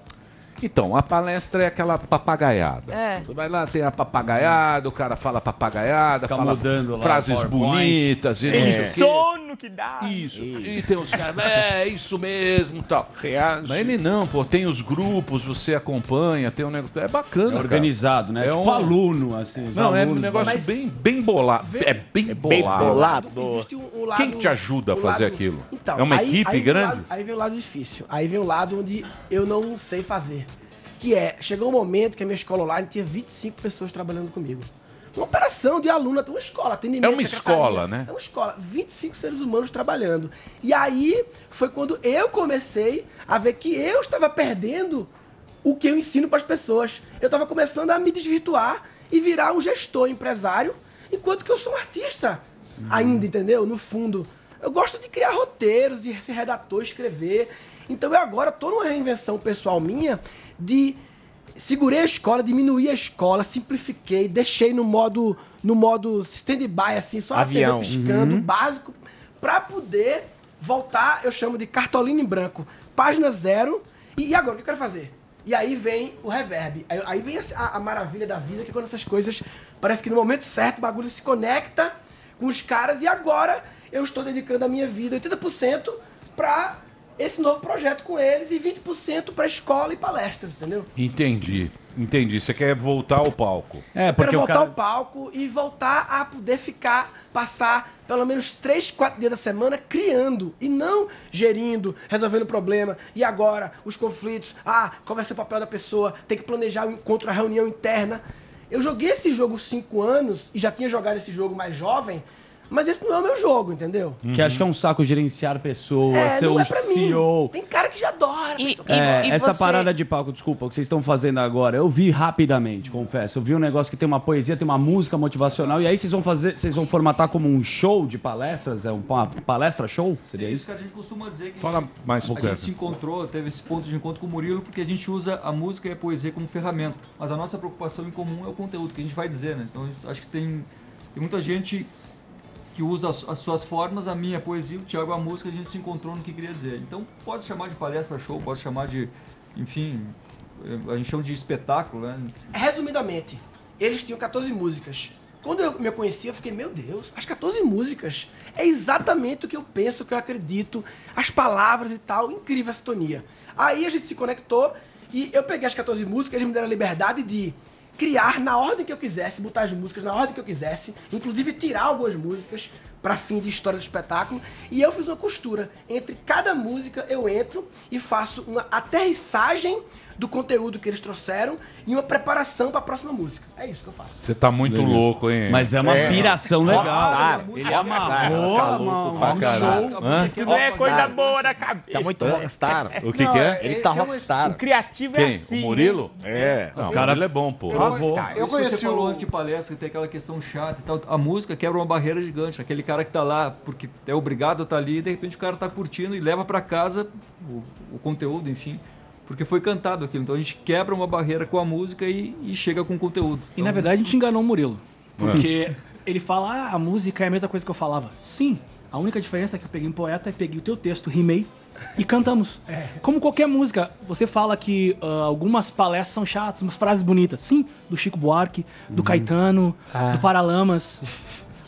Então, a palestra é aquela papagaiada. É. Você vai lá, tem a papagaiada, o cara fala papagaiada, Fica fala mudando lá frases bonitas. e quê. sono que dá. Isso. E tem os caras, é isso mesmo tal. Mas ele não, pô, tem os grupos, você acompanha, tem um negócio. É bacana. É cara. organizado, né? É tipo um- aluno, assim. Não, é um negócio Mas- bem, bem bolado. É bem bem bolado. bolado. Existe um- um lado- Quem que te ajuda a fazer lado- aquilo? Então, é uma aí- equipe aí grande? lado- aí vem o lado difícil. Aí vem o lado onde eu não sei fazer. Que é, chegou um momento que a minha escola online tinha 25 pessoas trabalhando comigo. Uma operação de aluno, até uma escola, atendimento. É uma escola, né? É uma escola. 25 seres humanos trabalhando. E aí foi quando eu comecei a ver que eu estava perdendo o que eu ensino para as pessoas. Eu estava começando a me desvirtuar e virar um gestor, empresário, enquanto que eu sou um artista ainda, entendeu? No fundo. Eu gosto de criar roteiros, de ser redator, escrever. Então eu agora tô numa reinvenção pessoal minha de segurei a escola, diminuí a escola, simplifiquei, deixei no modo no modo stand-by assim, só a Avião. TV piscando, Uhum. básico, pra poder voltar, eu chamo de cartolina em branco, página zero. E, e agora o que eu quero fazer? E aí vem o reverb. Aí, aí vem a, a maravilha da vida, que é quando essas coisas parece que no momento certo o bagulho se conecta com os caras e agora eu estou dedicando a minha vida 80% pra esse novo projeto com eles e 20% pra escola e palestras, entendeu? Entendi, entendi. Você quer voltar ao palco. É, Eu quero voltar ao palco e voltar a poder ficar, passar pelo menos 3, 4 dias da semana criando e não gerindo, resolvendo problema. E agora, os conflitos, ah, qual vai ser o papel da pessoa, tem que planejar o encontro, a reunião interna. Eu joguei esse jogo 5 anos e já tinha jogado esse jogo mais jovem, mas esse não é o meu jogo, entendeu? Que acho que é um saco gerenciar pessoas, É, ser não um é pra mim. CEO. Tem cara que já adora. pessoa. É, essa parada de palco, desculpa, o que vocês estão fazendo agora, eu vi rapidamente, confesso. Eu vi um negócio que tem uma poesia, tem uma música motivacional, e aí vocês vão fazer, vocês vão formatar como um show de palestras? É um- uma palestra show? Seria É isso? isso que a gente costuma dizer que Fala mais um a gente se encontrou, teve esse ponto de encontro com o Murilo, porque a gente usa a música e a poesia como ferramenta. Mas a nossa preocupação em comum é o conteúdo que a gente vai dizer, né? Então acho que tem, tem muita gente que usa as, as suas formas, a minha poesia, o Thiago a música, a gente se encontrou no que queria dizer. Então pode chamar de palestra show, pode chamar de, enfim, eh, a gente chama de espetáculo, né? Resumidamente, eles tinham 14 músicas. Quando eu me conheci, eu fiquei, meu Deus, as 14 músicas é exatamente o que eu penso, o que eu acredito, as palavras e tal, incrível a sintonia. Aí a gente se conectou e eu peguei as 14 músicas, eles me deram a liberdade de criar na ordem que eu quisesse, botar as músicas na ordem que eu quisesse, inclusive tirar algumas músicas para fim de história do espetáculo, e eu fiz uma costura. Entre cada música eu entro e faço uma aterrissagem do conteúdo que eles trouxeram e uma preparação para a próxima música. É isso que eu faço. Você tá muito Legal. louco, hein? Mas é uma piração legal. Rockstar. Ele amarrou, Tá louco pra um caralho. Isso não é coisa boa na cabeça. Tá muito rockstar. O que, que é? Ele tá O rockstar. criativo é Quem? assim. o Murilo? É. Não, O o cara- é bom, pô. Travou. Isso Eu que conheci você falou o- antes de palestra, que tem aquela questão chata e tal. A música quebra uma barreira gigante. Aquele cara que tá lá porque é obrigado a estar ali, e de repente o cara tá curtindo e leva para casa o, o conteúdo, enfim. Porque foi cantado aquilo. Então a gente quebra uma barreira com a música e, e chega com conteúdo. E na verdade a gente enganou o Murilo. Porque ele fala, ah, a música é a mesma coisa que eu falava. Sim, a única diferença é que eu peguei um poeta e peguei o teu texto, rimei e cantamos. Como qualquer música, você fala que ah, algumas palestras são chatas, umas frases bonitas. Sim, do Chico Buarque, do Caetano, do Paralamas.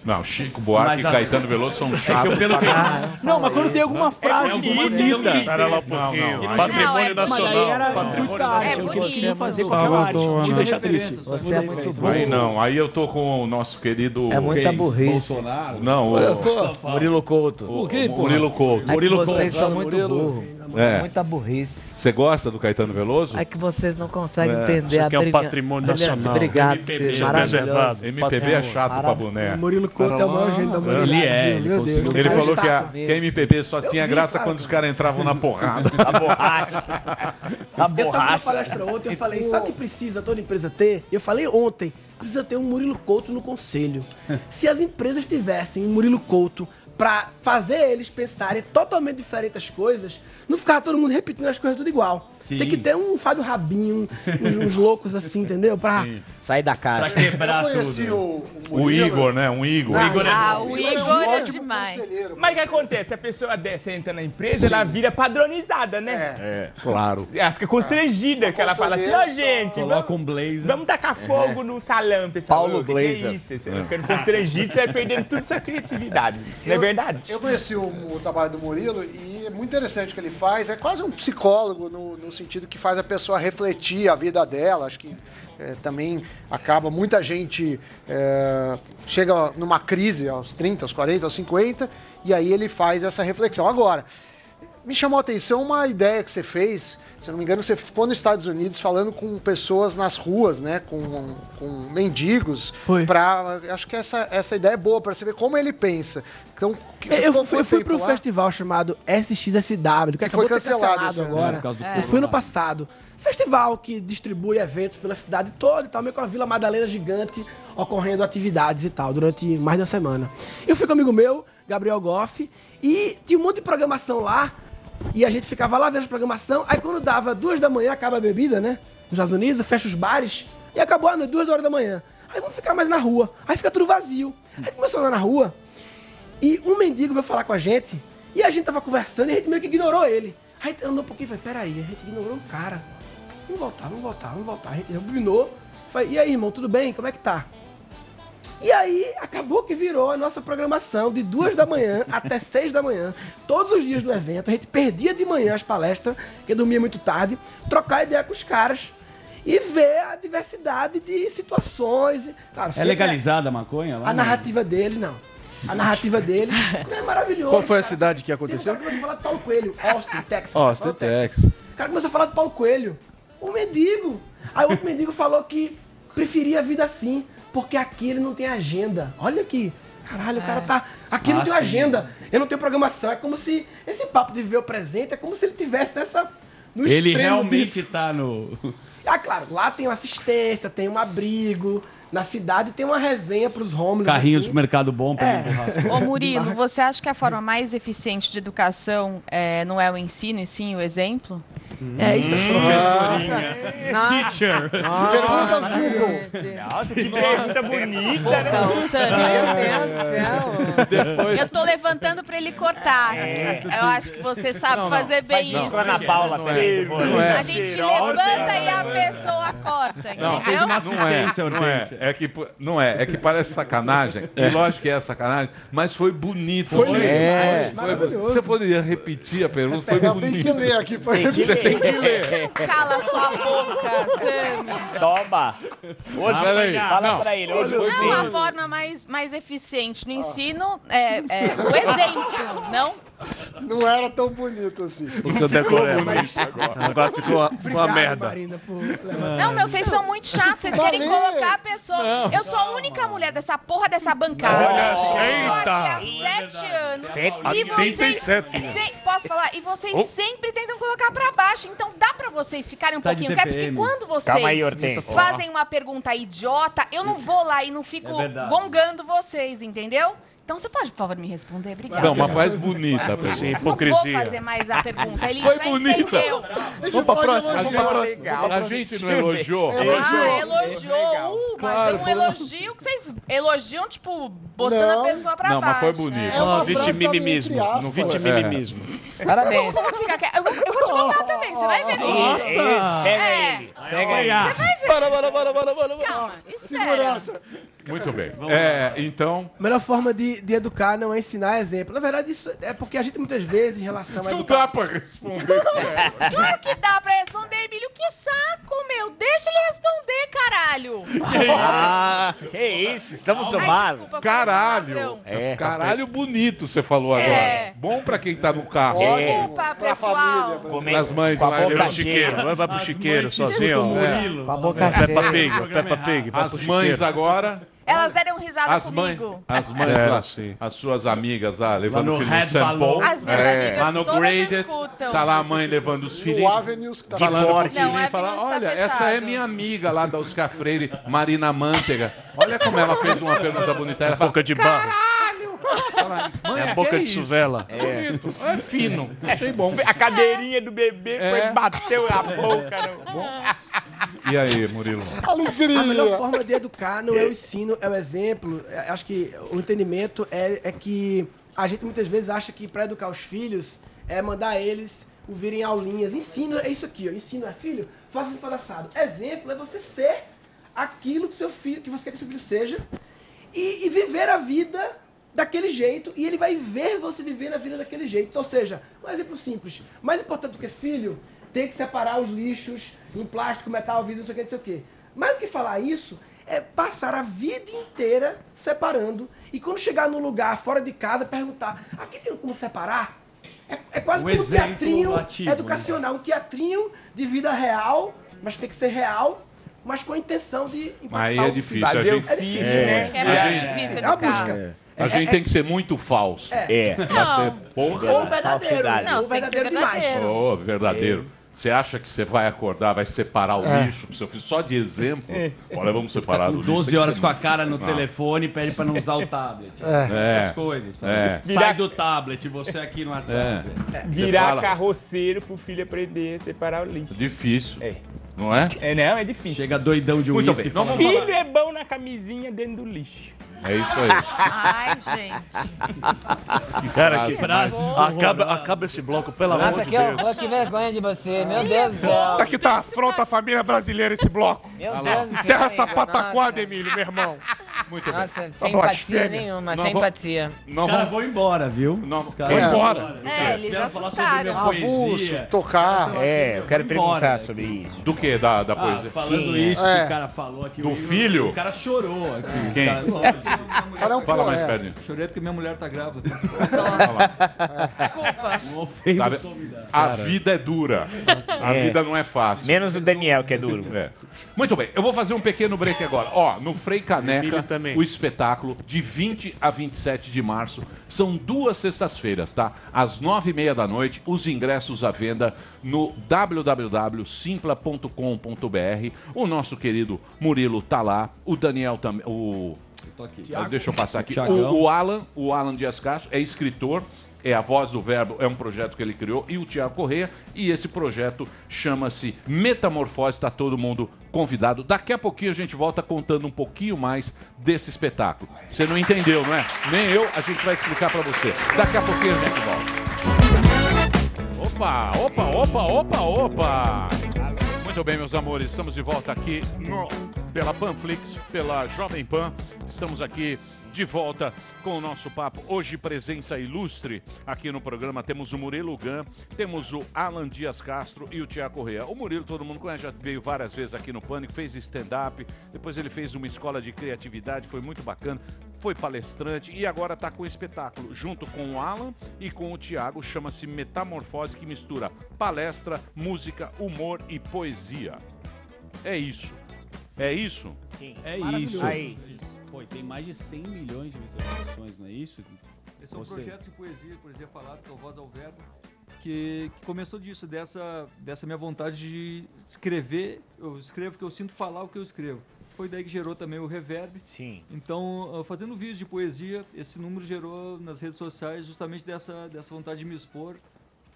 Não, Chico Buarque Mas e as- Caetano Veloso são chatos. eu pelo que- pra- Não, mas quando tem alguma frase alguma bonita. Espera lá um pouquinho. Não, Patrimônio é- mas aí nacional. era Patrimônio muito da arte, é o que eles queriam fazer com aquela arte. Te deixar triste. Você é muito bom. Aí não, aí eu tô com o nosso querido. É muita burrice. Bolsonaro? Não, o. Eu sou- Murilo Couto. O, quê, porra? Murilo Couto. É Murilo vocês Couto. são muito burros. É. Muita burrice. Você gosta do Caetano Veloso? É que vocês não conseguem É. entender Isso a aqui é um patrimônio nacional. Obrigado, MPB, Cid. Maravilhoso. MPB é chato pra boné. O Murilo Couto é o maior gente da humanidade. Ele é, ele Meu Deus. Ele falou que a, que a. MPB só Eu tinha vi, graça cara. quando os caras entravam na porrada. A borracha. A Eu tava borracha. palestra ontem, eu falei, sabe o que precisa toda empresa ter? Eu falei ontem, precisa ter um Murilo Couto no conselho. Se as empresas tivessem um Murilo Couto pra fazer eles pensarem totalmente diferente as coisas, não ficava todo mundo repetindo as coisas tudo igual. Sim. Tem que ter um Fábio Rabinho, uns, uns loucos assim, entendeu? Pra... Sair da casa. Pra quebrar Eu conheci tudo. o, o O Murilo. Igor, né? Um Igor. Ah, Igor é Ah, bom. o Igor é um é ótimo demais. Mas o que acontece? A pessoa dessa entra na empresa, Sim. ela vira padronizada, né? É, claro. Ela fica constrangida, que ela fala assim, ó, gente, Coloca vamos, um blazer. vamos tacar fogo no salão, pessoal. Paulo Blazer. Que é isso? Você vai ficando constrangido, você vai perdendo toda sua criatividade. Não é Eu- verdade? Eu conheci o, o trabalho do Murilo e é muito interessante o que ele faz. É quase um psicólogo no, no sentido que faz a pessoa refletir a vida dela. Acho que é, também acaba muita gente é, chega numa crise aos 30, aos 40, aos 50 e aí ele faz essa reflexão. Agora, me chamou a atenção uma ideia que você fez. Se eu não me engano, você ficou nos Estados Unidos falando com pessoas nas ruas, né? Com, com mendigos. Foi. Pra, acho que essa, essa ideia é boa para você ver como ele pensa. Então, que- você Eu fui, um fui pro lá? festival chamado SXSW, que, Que acabou foi cancelado cancelado agora. né, causa do Eu fui no passado. Festival que distribui eventos pela cidade toda e tal, meio com a Vila Madalena gigante, ocorrendo atividades e tal, durante mais de uma semana. Eu fui com um amigo meu, Gabriel Goff, e tinha um monte de programação lá, e a gente ficava lá vendo a programação, aí quando dava duas da manhã, acaba a bebida, né? Nos Estados Unidos, fecha os bares, e acabou a noite, duas horas da manhã. Aí vamos ficar mais na rua. Aí fica tudo vazio. Aí começou a andar na rua, e um mendigo veio falar com a gente, e a gente tava conversando e a gente meio que ignorou ele. Aí andou um pouquinho e falei, peraí, a gente ignorou o cara. Vamos voltar, vamos voltar, vamos voltar. A gente rebobinou. Falei, e aí, irmão, tudo bem? Como é que tá? E aí, acabou que virou a nossa programação de duas da manhã até seis da manhã. Todos os dias do evento, a gente perdia de manhã as palestras, que dormia muito tarde, trocar ideia com os caras e ver a diversidade de situações. Claro, É legalizada a maconha lá? A narrativa deles, não. A narrativa deles é maravilhosa. Qual foi a cara. cidade que um aconteceu? cara que começou a falar de Paulo Coelho, Austin, Texas. Austin, Paulo, Texas. O cara começou a falar de Paulo Coelho. Um mendigo. Aí o outro mendigo falou que preferia a vida assim, porque aqui ele não tem agenda. Olha aqui. Caralho, o cara tá. Aqui não Ah, tem agenda. Eu não tenho programação. É como se. Esse papo de viver o presente é como se ele tivesse nessa. No Ele realmente disso. tá no. Ah, claro, lá tem uma assistência, tem um abrigo. Na cidade tem uma resenha pros homeless. Carrinho de assim. supermercado bom pra É. Ô Murilo, você acha que a forma mais eficiente de educação é, não é o ensino e sim o exemplo? É isso, Teacher. Perguntas Google. Nossa, que pergunta bonita, né? Então, Samir, eu tô levantando pra ele cortar. Eu acho que você sabe fazer bem Faz isso. Ana Paula Não é. também. Não é. A gente levanta e a pessoa corta, Não, entendeu? não é, não é, é que não é, é que parece sacanagem. E lógico que é sacanagem, mas foi bonito. Foi lindo. foi- Maravilhoso. Você poderia repetir a pergunta? Foi Eu bonito. tenho que ler aqui pra Tem que ler. repetir. Tem que ler. Você não cala sua boca, Sammy. Toma. Hoje Ah, peraí. fala Não. pra ele. Hoje Hoje foi Não, a bem. forma mais, mais eficiente no ensino é, é o exemplo, não? Não era tão bonito assim. Porque eu decorei. Agora ficou uma, uma merda. Marina, por. Não, meu, vocês são muito chatos. Vocês querem Valeu. colocar a pessoa. Eu sou a única mulher dessa porra dessa bancada. Olha só. Eu tô aqui há Eita. sete anos. Sete- E vocês. 87. se- posso falar? E vocês Oh. sempre tentam colocar pra baixo. Então dá pra vocês ficarem um Tá pouquinho quietos. Porque quando vocês aí, fazem uma pergunta idiota, eu não vou lá e não fico É gongando vocês, entendeu? Então você pode, por favor, me responder? Obrigada. Não, mas faz bonita a pergunta. Sim, Não vou hipocrisia. fazer mais a pergunta. Ele Foi já bonita. entendeu. Vamos pra próxima. A gente, a gente não elogiou. Ah, elogiou. Uh, mas Claro, é um elogio que vocês elogiam, tipo, botando Não. a pessoa pra Não, mas baixo. foi bonito. É uma Não, entre No aspas. vitimimimismo. Parabéns. Você vai ficar quieto. Eu vou, eu vou te botar também, você vai ver. Nossa! Isso, pega É. ele. Pega ele. Você vai ver. Bora, bora, bora, bora. Calma, espera. Segurança. Muito bem. É, então. A melhor forma de, de educar não é ensinar exemplo. Na verdade, isso é porque a gente muitas vezes, em relação a Não educar... dá pra responder. Claro que dá pra responder, Emílio. Que saco, meu. Deixa ele responder, caralho. Ah, que isso, estamos no mar. Caralho. É. Caralho bonito, você falou agora. É. Bom pra quem tá no carro. Desculpa, pessoal. Comer as mães lá. boca levando- chiqueiro, vai pro As chiqueiro sozinho. É. Boca Peppa. Pig, Peppa Pig, vai As pro mães agora. Elas deram risada As comigo. as mães É, lá, sim. as suas amigas lá, levando no o filho Red no sample. As minhas É. amigas Lá no todas Graded, escutam. tá lá a mãe levando os O filhinhos. Avenues que tá Falando Não, filhinho, a fala, olha, essa fechado." é minha amiga lá da Oscar Freire, Marina Manteiga. Olha como ela fez uma pergunta bonita. Ela fala, Boca de barro. Fala, "Mãe, É a boca de isso?" suvela. É. Bonito. É fino. Achei bom. A cadeirinha do bebê É. foi bateu na boca. Não. E aí, Murilo? A melhor Alegria. forma de educar não é o ensino, é o exemplo. É, Acho que o entendimento é, é que a gente muitas vezes acha que para educar os filhos é mandar eles ouvirem aulinhas. Ensino é isso aqui, ó. Ensino é filho, faça isso assado. Exemplo é você ser aquilo que seu filho, que você quer que seu filho seja e, e viver a vida daquele jeito e ele vai ver você viver a vida daquele jeito. Ou seja, um exemplo simples. Mais importante do que filho, tem que separar os lixos em plástico, metal, vidro, não sei o que, não sei o que. Mais do que falar isso, é passar a vida inteira separando e quando chegar num lugar fora de casa, perguntar, aqui tem como separar? É, é quase Um como um teatrinho ativo, né? educacional, um teatrinho de vida real, mas tem que ser real, mas com a intenção de impactar Aí é o difícil. filho. a gente, É difícil, é, né? É a muito gente- difícil É uma educar. busca. A gente tem que ser muito falso. É. Pra Não. ser porra. Ou verdadeiro? Não, Ou você tem que ser verdadeiro demais. Ô, verdadeiro. Você acha que você vai acordar, vai separar o É. lixo pro seu filho? Só de exemplo. Olha, vamos separar do lixo. 12 Tem que horas ser com a cara no Ah. telefone e pede pra não usar o tablet. É. Essas coisas. É. Sai do tablet, você aqui no WhatsApp. É. Virar fala- carroceiro pro filho aprender a separar o lixo. Difícil. É. Não é? É, não, é difícil. Chega doidão de Muito uísque. bem, Filho é bom na camisinha dentro do lixo. É isso aí. Ai, gente. Cara, que Frase acaba, acaba esse bloco, pelo amor Nossa, de que, Deus. horror, que vergonha de você. Meu Deus do céu. Isso aqui tá afronta a família brasileira, esse bloco. Meu Deus do céu. Encerra essa Nossa. pataquada, Emílio, meu irmão. Muito bem. Nossa, sem Tá empatia blasfêmia. nenhuma, Não sem vou- empatia. Os caras vão embora, viu? Não, Os caras vão embora. É, eles Quero falar sobre assustaram. minha Avulso, tocar. É, eu quero perguntar sobre isso. Do que? Da, da Ah, poesia? falando Quem é? isso É. que o cara falou aqui. Do o- filho? O cara chorou aqui. Quem? É Fala mais poeta. pertinho. Chorei porque minha mulher tá grávida. Desculpa. Não ofenda Tá. A vida é dura. A É. vida não é fácil. Menos o Daniel, que é duro. É. Muito bem, eu vou fazer um pequeno break agora. Ó, no Frei Caneca, também. o espetáculo de 20 a 27 de março. São duas sextas-feiras, tá? Às nove e meia da noite, os ingressos à venda no www.simpla.com.br. O nosso querido Murilo tá lá, o Daniel também, o. Ah, Deixa eu passar aqui. O, o Alan, o Alan Dias Castro, é escritor, é a voz do verbo, é um projeto que ele criou, e o Tiago Corrêa, e esse projeto chama-se Metamorfose, está todo mundo convidado. Daqui a pouquinho a gente volta contando um pouquinho mais desse espetáculo. Você não entendeu, não é? Nem eu, a gente vai explicar para você. Daqui a pouquinho a gente volta. Opa, opa, opa, opa, opa! Muito bem, meus amores, estamos de volta aqui no- pela Panflix, pela Jovem Pan. Estamos aqui de volta com o nosso papo. Hoje, presença ilustre aqui no programa. Temos o Murilo Gan, temos o Alan Dias Castro e o Tiago Correa. O Murilo, todo mundo conhece, já veio várias vezes aqui no Pânico, fez stand-up, depois ele fez uma escola de criatividade, foi muito bacana. Foi palestrante e agora está com um espetáculo junto com o Alan e com o Tiago, chama-se Metamorfose, que mistura palestra, música, humor e poesia. É isso. É isso? É Maravilhoso. isso. Pô, e tem mais de 100 milhões de visualizações, não é isso? Esse é um Você- projeto de poesia, poesia falada, que é o Voz ao Verbo, que, que começou disso, dessa, dessa minha vontade de escrever. Eu escrevo porque eu sinto falar o que eu escrevo. Foi daí que gerou também o Reverb. Sim. Então, ah, fazendo vídeos de poesia, esse número gerou nas redes sociais justamente dessa, dessa vontade de me expor,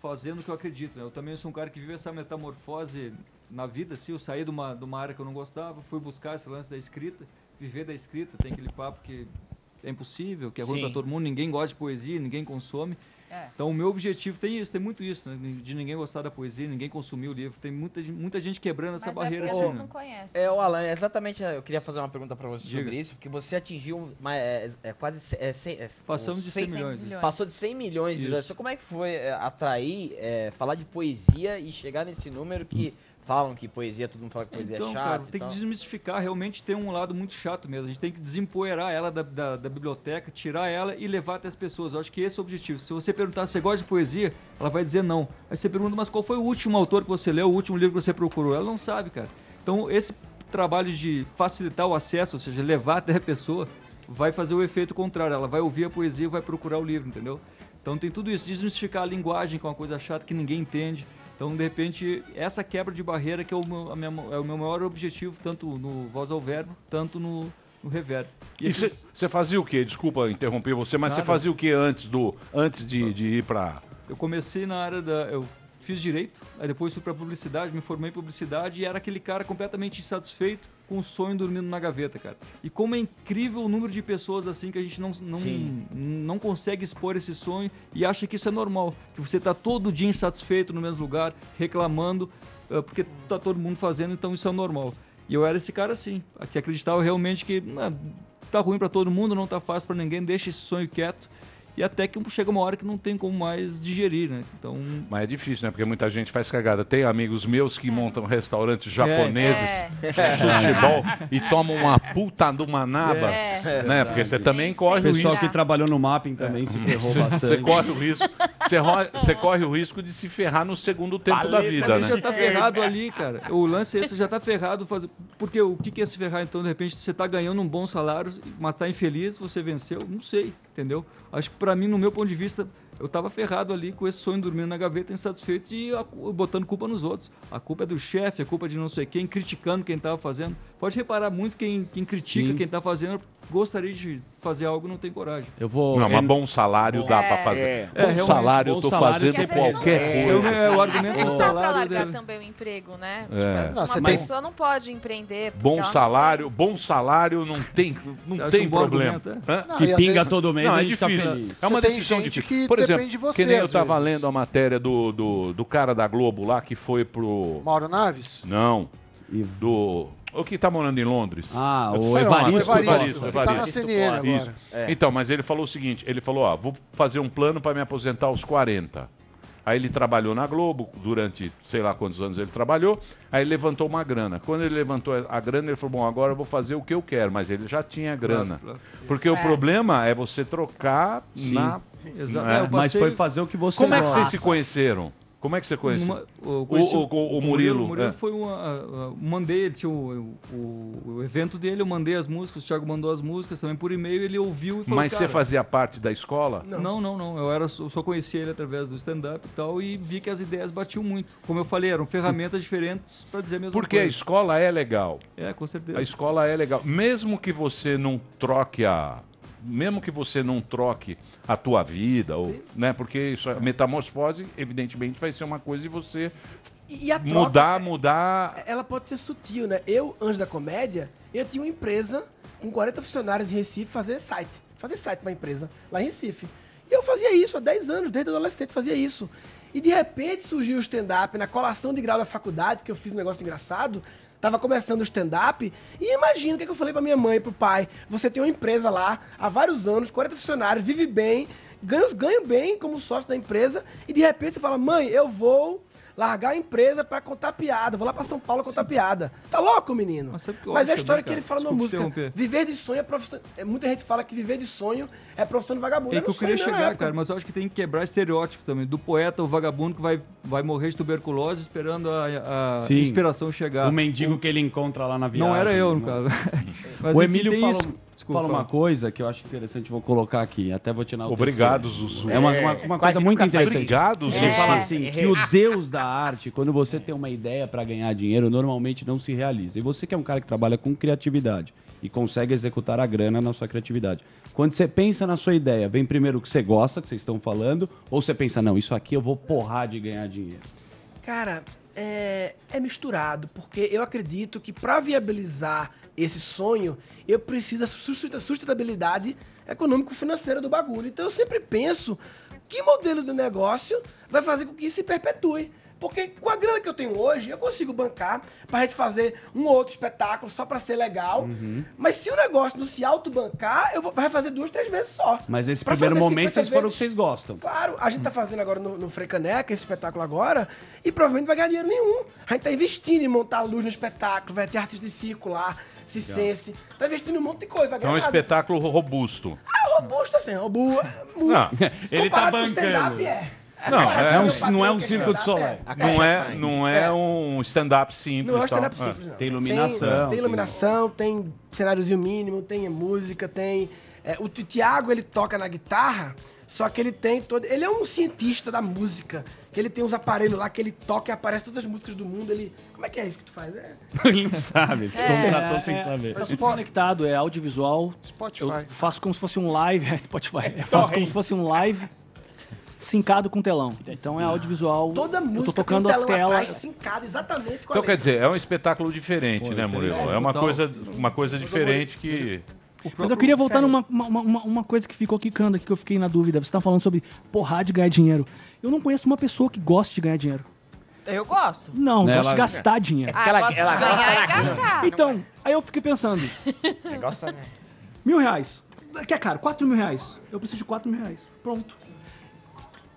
fazendo o que eu acredito. né? Eu também sou um cara que vive essa metamorfose na vida. Se eu saí de uma, de uma área que eu não gostava, fui buscar esse lance da escrita, viver da escrita, tem aquele papo que é impossível, que é ruim para todo mundo, ninguém gosta de poesia, ninguém consome. É. Então o meu objetivo tem isso, tem muito isso, né? de ninguém gostar da poesia, ninguém consumir o livro. Tem muita, muita gente quebrando essa Mas é barreira porque assim. né? não conhecem. É, o Alan, é exatamente. Eu queria fazer uma pergunta pra você Diga. sobre isso, porque você atingiu uma, é, é quase. É, cem- é, Passamos de 100 seis- milhões. milhões. Passou de 100 milhões de Isso. visualizações. Como é que foi é, atrair, é, falar de poesia e chegar nesse número que falam que poesia, todo mundo fala que poesia Então, é cara, chato. e tem que desmistificar. Realmente tem um lado muito chato mesmo. A gente tem que desempoeirar ela da, da, da biblioteca, tirar ela e levar até as pessoas. Eu acho que esse é o objetivo. Se você perguntar se você gosta de poesia, ela vai dizer não. Aí você pergunta, mas qual foi o último autor que você leu, o último livro que você procurou? Ela não sabe, cara. Então, esse trabalho de facilitar o acesso, ou seja, levar até a pessoa, vai fazer o efeito contrário. Ela vai ouvir a poesia e vai procurar o livro, entendeu? Então tem tudo isso, desmistificar a linguagem, que é uma coisa chata que ninguém entende. Então, de repente, essa quebra de barreira que é o meu, a minha- é o meu maior objetivo, tanto no voz ao verbo, tanto no, no reverb. E esses- você fazia o quê? Desculpa interromper você, mas você fazia o quê antes, do, antes de, de ir pra. Eu comecei na área da. Eu fiz direito, aí depois fui pra publicidade, me formei em publicidade e era aquele cara completamente insatisfeito com o sonho dormindo na gaveta, cara. E como é incrível o número de pessoas assim que a gente não, não, Sim. não consegue expor esse sonho e acha que isso é normal. Que você tá todo dia insatisfeito no mesmo lugar, reclamando, eh, porque tá todo mundo fazendo, então isso é normal. E eu era esse cara assim, que acreditava realmente que ah, tá ruim pra todo mundo, não tá fácil pra ninguém, deixa esse sonho quieto. E até que chega uma hora que não tem como mais digerir, né? Então, Mas é difícil, né? Porque muita gente faz cagada. Tem amigos meus que montam restaurantes japoneses, É. sushi ball, e tomam uma puta de uma naba. É. Né? Porque você também corre O o pessoal risco. que trabalhou no mapping também se ferrou bastante. Você corre o risco. Você, ro- você corre o risco de se ferrar no segundo tempo da vida, Mas né? você já tá ferrado ali, cara. O lance é esse, você já tá ferrado. Fazer... Porque o que que é se ferrar, então, de repente, você tá ganhando um bom salário, mas tá infeliz, você venceu? Não sei, entendeu? Acho que pra mim, no meu ponto de vista, eu tava ferrado ali com esse sonho dormindo na gaveta, insatisfeito e botando culpa nos outros. A culpa é do chefe, a culpa é de não sei quem, criticando quem tava fazendo. Pode reparar muito quem, quem critica Sim. quem tá fazendo, gostaria de fazer algo e não tem coragem. Eu vou. Não, mas bom salário dá pra fazer. É, bom realmente, salário, eu bom tô salário fazendo qualquer é. coisa. Eu- é, o argumento não dá salário largar dele. também o emprego, né? É. Tipo, Não, assim, você uma tem- pessoa não pode empreender. Bom não salário, bom salário não tem, não Você tem um problema. Não, Que e pinga vezes- todo mês não, e é a gente fica difícil. feliz. É uma Você tem decisão gente difícil. que Por exemplo, depende de você, que nem eu tava vezes. lendo a matéria do, do, do cara da Globo lá que foi pro. Mauro Naves? Não. Do. O que tá morando em Londres. Ah, o Evaristo Evaristo, tá na Evaristo. CNN agora. Isso. Então, mas ele falou o seguinte: ele falou, ó, vou fazer um plano para me aposentar aos 40. Aí ele trabalhou na Globo durante sei lá quantos anos ele trabalhou. Aí ele levantou uma grana. Quando ele levantou a grana, ele falou: Bom, agora eu vou fazer o que eu quero. Mas ele já tinha grana. Porque É. o problema é você trocar Sim. na. Exato. né? É, Mas foi fazer o que você Como é que vocês se conheceram? Como é que você conheceu? O, conheci o, o- o Murilo. O Murilo é. foi uma. a- a- mandei, ele tinha o, o- o evento dele, eu mandei as músicas, o Thiago mandou as músicas também por e-mail, ele ouviu e falou. Mas você "Cara, fazia parte da escola? Não, não, não. Eu era, eu só conhecia ele através do stand-up e tal, e vi que as ideias batiam muito. Como eu falei, eram ferramentas diferentes para dizer a mesma Porque a coisa. escola é legal. É, com certeza. A escola é legal. Mesmo que você não troque a. Mesmo que você não troque a tua vida, ou, né? Porque isso, a metamorfose, evidentemente, vai ser uma coisa de você E e a troca, mudar, mudar. ela pode ser sutil, né? Eu, antes da comédia, eu tinha uma empresa com 40 funcionários em Recife fazer site. Fazer site pra empresa, lá em Recife. E eu fazia isso há 10 anos, desde adolescente fazia isso. E de repente surgiu o stand-up na colação de grau da faculdade, que eu fiz um negócio engraçado. Tava começando o stand-up e imagina o que, é que eu falei pra minha mãe e pro pai. Você tem uma empresa lá há vários anos, 40 funcionários, vive bem, ganha, ganha bem como sócio da empresa e de repente você fala, mãe, eu vou largar a empresa pra contar piada, vou lá pra São Paulo contar piada. Tá louco, menino? Mas, que eu é a acho história que ele fala na música. Viver de sonho é profissão. é, Muita gente fala que viver de sonho é profissão de vagabundo. É Era que eu queria chegar, época. cara, mas eu acho que tem que quebrar estereótipo também. Do poeta, o vagabundo que vai, vai morrer de tuberculose esperando a, a Sim. inspiração chegar. O mendigo que ele encontra lá na viagem. Não era eu, no né? caso. Mas, o enfim, Emílio fala, isso. Desculpa, fala fala. uma coisa que eu acho interessante, vou colocar aqui, até vou te enaltecer. Obrigado, Zuzu. É uma, uma, uma Quase coisa muito interessante. Obrigado, Ele Zuzu. fala É. assim, que o Deus da arte, quando você tem uma ideia para ganhar dinheiro, normalmente não se realiza. E você que é um cara que trabalha com criatividade e consegue executar a grana na sua criatividade. Quando você pensa na sua ideia, vem primeiro o que você gosta, que vocês estão falando, ou você pensa, não, isso aqui eu vou porrar de ganhar dinheiro? Cara, é, é misturado, porque eu acredito que para viabilizar esse sonho, eu preciso da sustenta- sustentabilidade econômico-financeira do bagulho. Então eu sempre penso que modelo de negócio vai fazer com que se perpetue. Porque com a grana que eu tenho hoje, eu consigo bancar pra gente fazer um outro espetáculo só pra ser legal. Uhum. Mas se o negócio não se autobancar, eu vou vai fazer duas, três vezes só. Mas nesse Pra primeiro momento 50 vocês foram o que vocês gostam. Claro, a gente tá fazendo agora no, no Frecaneca, esse espetáculo agora, e provavelmente vai ganhar dinheiro nenhum. A gente tá investindo em montar luz no espetáculo, vai ter artista de circo lá, Cicense, tá investindo em um monte de coisa, vai É um nada. espetáculo robusto. É robusto assim, robusto. Não. Ele tá Comparado com o stand-up, bancando. é. Não, é, Não é um- não é um circo de Soleil. Não é, não é um stand-up simples. Não é um stand-up simples, não. Tem iluminação. Tem, tem iluminação, tem cenáriozinho mínimo, tem música, tem... é, o Ti- Tiago, ele toca na guitarra, só que ele tem todo... Ele é um cientista da música, que ele tem uns aparelhos lá que ele toca e aparece todas as músicas do mundo, ele... Como é que é isso que tu faz? É... Ele não sabe. Ele contratou sem saber. Tá tudo conectado, é audiovisual. Spotify. Eu faço como se fosse um live. É Spotify. Eu faço como se fosse um live sincado com telão. Então é audiovisual. Toda música Eu tô tocando tem um a telão tela. atrás, sincado exatamente com a Então quer letra. dizer, é um espetáculo diferente, né, Murilo? É uma Total. coisa, uma coisa diferente que. Mas eu queria voltar numa uma, uma, uma coisa que ficou quicando aqui, que eu fiquei na dúvida. Você tá falando sobre porrar de ganhar dinheiro. Eu não conheço uma pessoa que goste de ganhar dinheiro. Eu gosto. Não, Ela- gosto de gastar dinheiro. Ah, ela, gosto de ganhar e gastar. Então, aí eu fiquei pensando, Negócio, né? mil reais. Que é caro, quatro mil reais. Eu preciso de quatro mil reais. Pronto.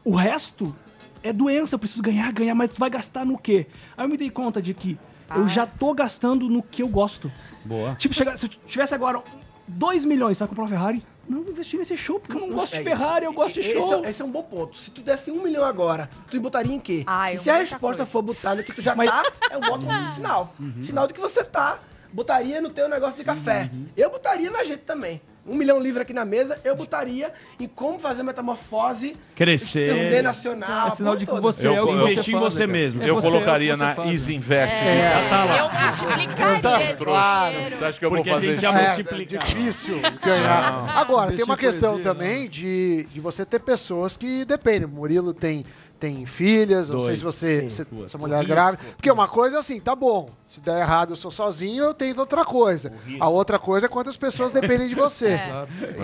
O resto é doença, eu preciso ganhar, ganhar, mas tu vai gastar no quê? Aí eu me dei conta de que eu já tô gastando no que eu gosto. Boa. Tipo, chegar- se eu tivesse agora 2 milhões pra comprar uma Ferrari, não vou investir nesse show, porque eu não gosto de É Ferrari, isso. eu gosto de Esse show. é, esse é um bom ponto. Se tu desse um milhão agora, tu botaria em quê? Ah, e se a resposta coisa. for botar no que tu já Mas- tá, é um ótimo sinal. Sinal de que você tá. Botaria no teu negócio de café. Eu botaria na gente também. Um milhão livre aqui na mesa, eu botaria em como fazer metamorfose Crescer. turnê nacional. É sinal de que você é o que Eu- investir em eu- você mesmo. Eu Você é colocaria você na faz. Easy Invest. É, tá lá. eu multiplicaria esse dinheiro. Você acha que eu Porque vou a fazer gente já isso? É, multiplica. é difícil ganhar. Agora, tem uma questão poesia, também de, de você ter pessoas que dependem. O Murilo tem, tem filhas, eu não sei Dois. se você, Sim, se- duas. essa mulher é grávida. Porque uma coisa é assim, tá bom. Se der errado, eu sou sozinho, eu tento outra coisa. A outra coisa é quantas pessoas dependem de você.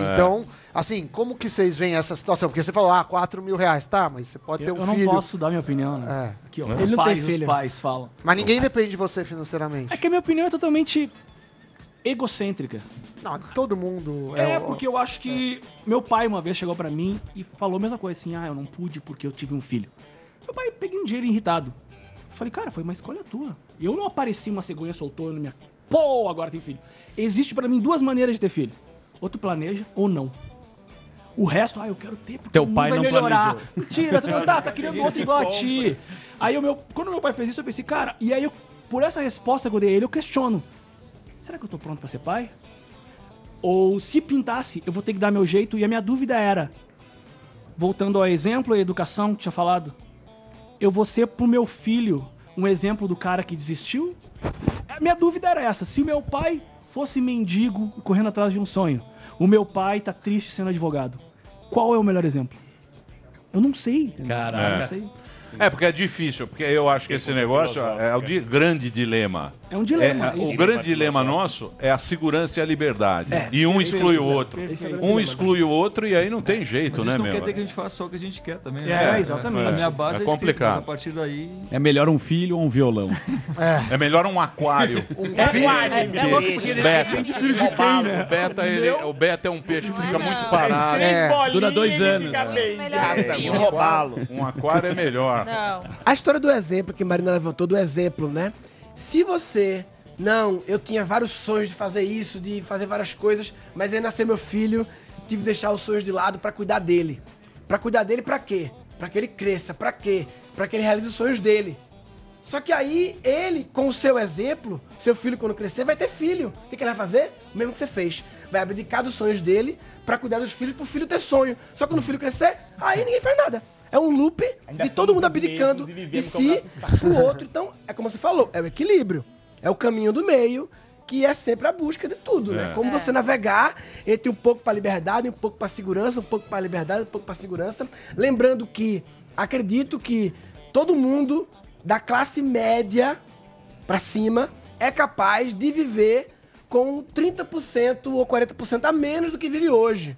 É. Então, assim, como que vocês veem essa situação? Porque você falou, ah, 4 mil reais, tá, mas você pode ter Eu, um eu não filho. posso dar minha opinião, né? É. Aqui, ó, Ele os não tem pais, os filho. pais falam. Mas ninguém depende de você financeiramente. É que a minha opinião é totalmente egocêntrica. Não, todo mundo É, o- porque eu acho que meu pai uma vez chegou pra mim e falou a mesma coisa assim: "Ah, eu não pude porque eu tive um filho". Meu pai peguei um dinheiro irritado. Eu falei: "Cara, foi uma escolha tua. Eu não apareci uma cegonha soltou na minha pô, agora tem filho". Existe pra mim duas maneiras de ter filho. Ou tu planeja ou não. O resto, ah, eu quero ter porque Teu o mundo pai vai não melhorar. planejou. Mentira, tu não tá, tá querendo outro igual a ti. Aí o meu, quando meu pai fez isso, eu pensei, cara, e aí eu, por essa resposta que eu dei a ele, eu questiono. Será que eu tô pronto pra ser pai? Ou se pintasse, eu vou ter que dar meu jeito. E a minha dúvida era, voltando ao exemplo e educação que tinha falado, eu vou ser pro meu filho um exemplo do cara que desistiu? A minha dúvida era essa, se o meu pai fosse mendigo correndo atrás de um sonho, o meu pai tá triste sendo advogado, qual é o melhor exemplo? Eu não sei. Caraca. Eu não sei. É, porque é difícil, porque eu acho que esse negócio é o de grande dilema. É um dilema. É, o grande dilema nosso é a segurança e a liberdade. e um exclui o outro. Um exclui o outro e aí não tem jeito, Mas né, isso não meu? quer dizer que a gente faça só o que a gente quer também, É, né? exatamente. A minha base É é, escrita, complicado. mas a partir daí... É melhor um filho ou um violão? É melhor um aquário. É, é, é louco porque ele Beta. depende de filho de quem, né? O beta, ele, o beta é um peixe que fica muito parado. É, Dura dois anos. Melhor filho. Um aquário é melhor. Não. A história do exemplo que Marina levantou, do exemplo, né? Se você. Não, eu tinha vários sonhos de fazer isso, de fazer várias coisas, mas aí nasceu meu filho, tive que deixar os sonhos de lado pra cuidar dele. Pra cuidar dele pra quê? Pra que ele cresça, pra quê? Pra que ele realize os sonhos dele. Só que aí ele, com o seu exemplo, seu filho quando crescer vai ter filho. O que, que ele vai fazer? O mesmo que você fez. Vai abdicar dos sonhos dele pra cuidar dos filhos pro filho ter sonho. Só que quando o filho crescer, aí ninguém faz nada. É um loop Ainda de todo mundo abdicando e de si pro outro. Então, é como você falou, é o equilíbrio. É o caminho do meio, que é sempre a busca de tudo, né? É. Como você navegar entre um pouco pra liberdade, um pouco pra segurança, um pouco pra liberdade, um pouco pra segurança. Lembrando que acredito que todo mundo da classe média pra cima é capaz de viver com 30% ou 40% a menos do que vive hoje.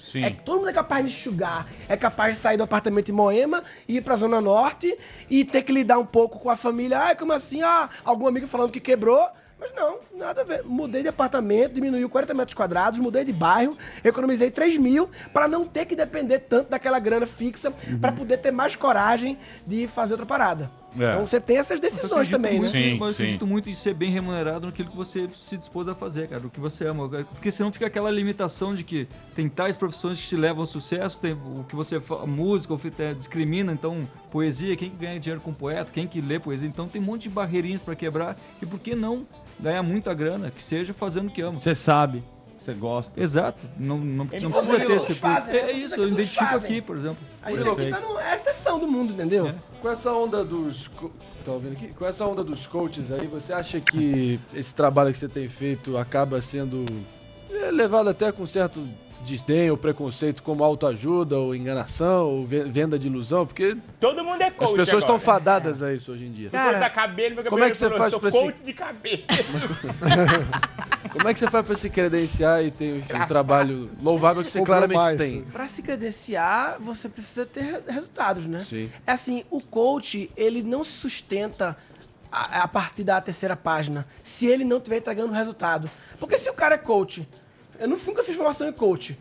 Sim. É que todo mundo é capaz de enxugar, é capaz de sair do apartamento em Moema, ir pra Zona Norte e ter que lidar um pouco com a família. Ah, como assim? Ah, algum amigo falando que quebrou. Mas não, nada a ver. Mudei de apartamento, diminuiu 40 metros quadrados, mudei de bairro, economizei 3 mil para não ter que depender tanto daquela grana fixa, pra poder ter mais coragem de fazer outra parada. É. Então você tem essas decisões também, muito, né? Mas eu acredito muito em ser bem remunerado naquilo que você se dispôs a fazer, cara, o que você ama. Porque senão fica aquela limitação de que tem tais profissões que te levam ao sucesso, tem o que você música, ou é, discrimina, então poesia, quem que ganha dinheiro com poeta, quem que lê poesia, então tem um monte de barreirinhas pra quebrar e por que não ganhar muita grana, que seja fazendo o que ama. Você sabe, você gosta. Exato, não, não, Eles não precisa ter esse fazem, né? É Vocês isso, eu identifico fazem. aqui, por exemplo. A gente aqui tá no, é a exceção do mundo, entendeu? Com essa onda dos. Tá ouvindo aqui? Com essa onda dos coaches aí, você acha que esse trabalho que você tem feito acaba sendo é, levado até com certo desdém ou preconceito como autoajuda ou enganação ou ve- venda de ilusão? Porque Todo mundo é coach as pessoas estão fadadas a isso hoje em dia. Cortar cabelo, meu como é que você faz pra sou se... coach de cabelo. Como é que você faz pra se credenciar e ter um trabalho louvável que você claramente mais, tem? Pra se credenciar, você precisa ter re- resultados, né? Sim. É assim, o coach, ele não se sustenta a, a partir da terceira página, se ele não estiver entregando resultado. Porque se o cara é coach, eu não- nunca fiz formação em coach.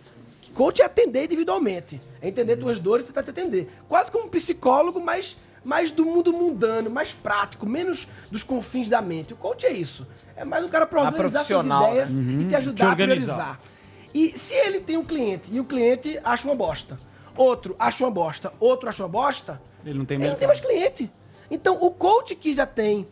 Coach é atender individualmente, é entender tuas dores e tentar te atender. Quase como um psicólogo, mas mais do mundo mundano, mais prático, menos dos confins da mente. O coach é isso. É mais um cara para Ah, organizar suas profissional, ideias né? e Uhum. te Te ajudar a organizar. priorizar. E se ele tem um cliente e o cliente acha uma bosta, outro acha uma bosta, outro acha uma bosta, Ele não tem ele não tem mais cliente. Então, o coach que já tem,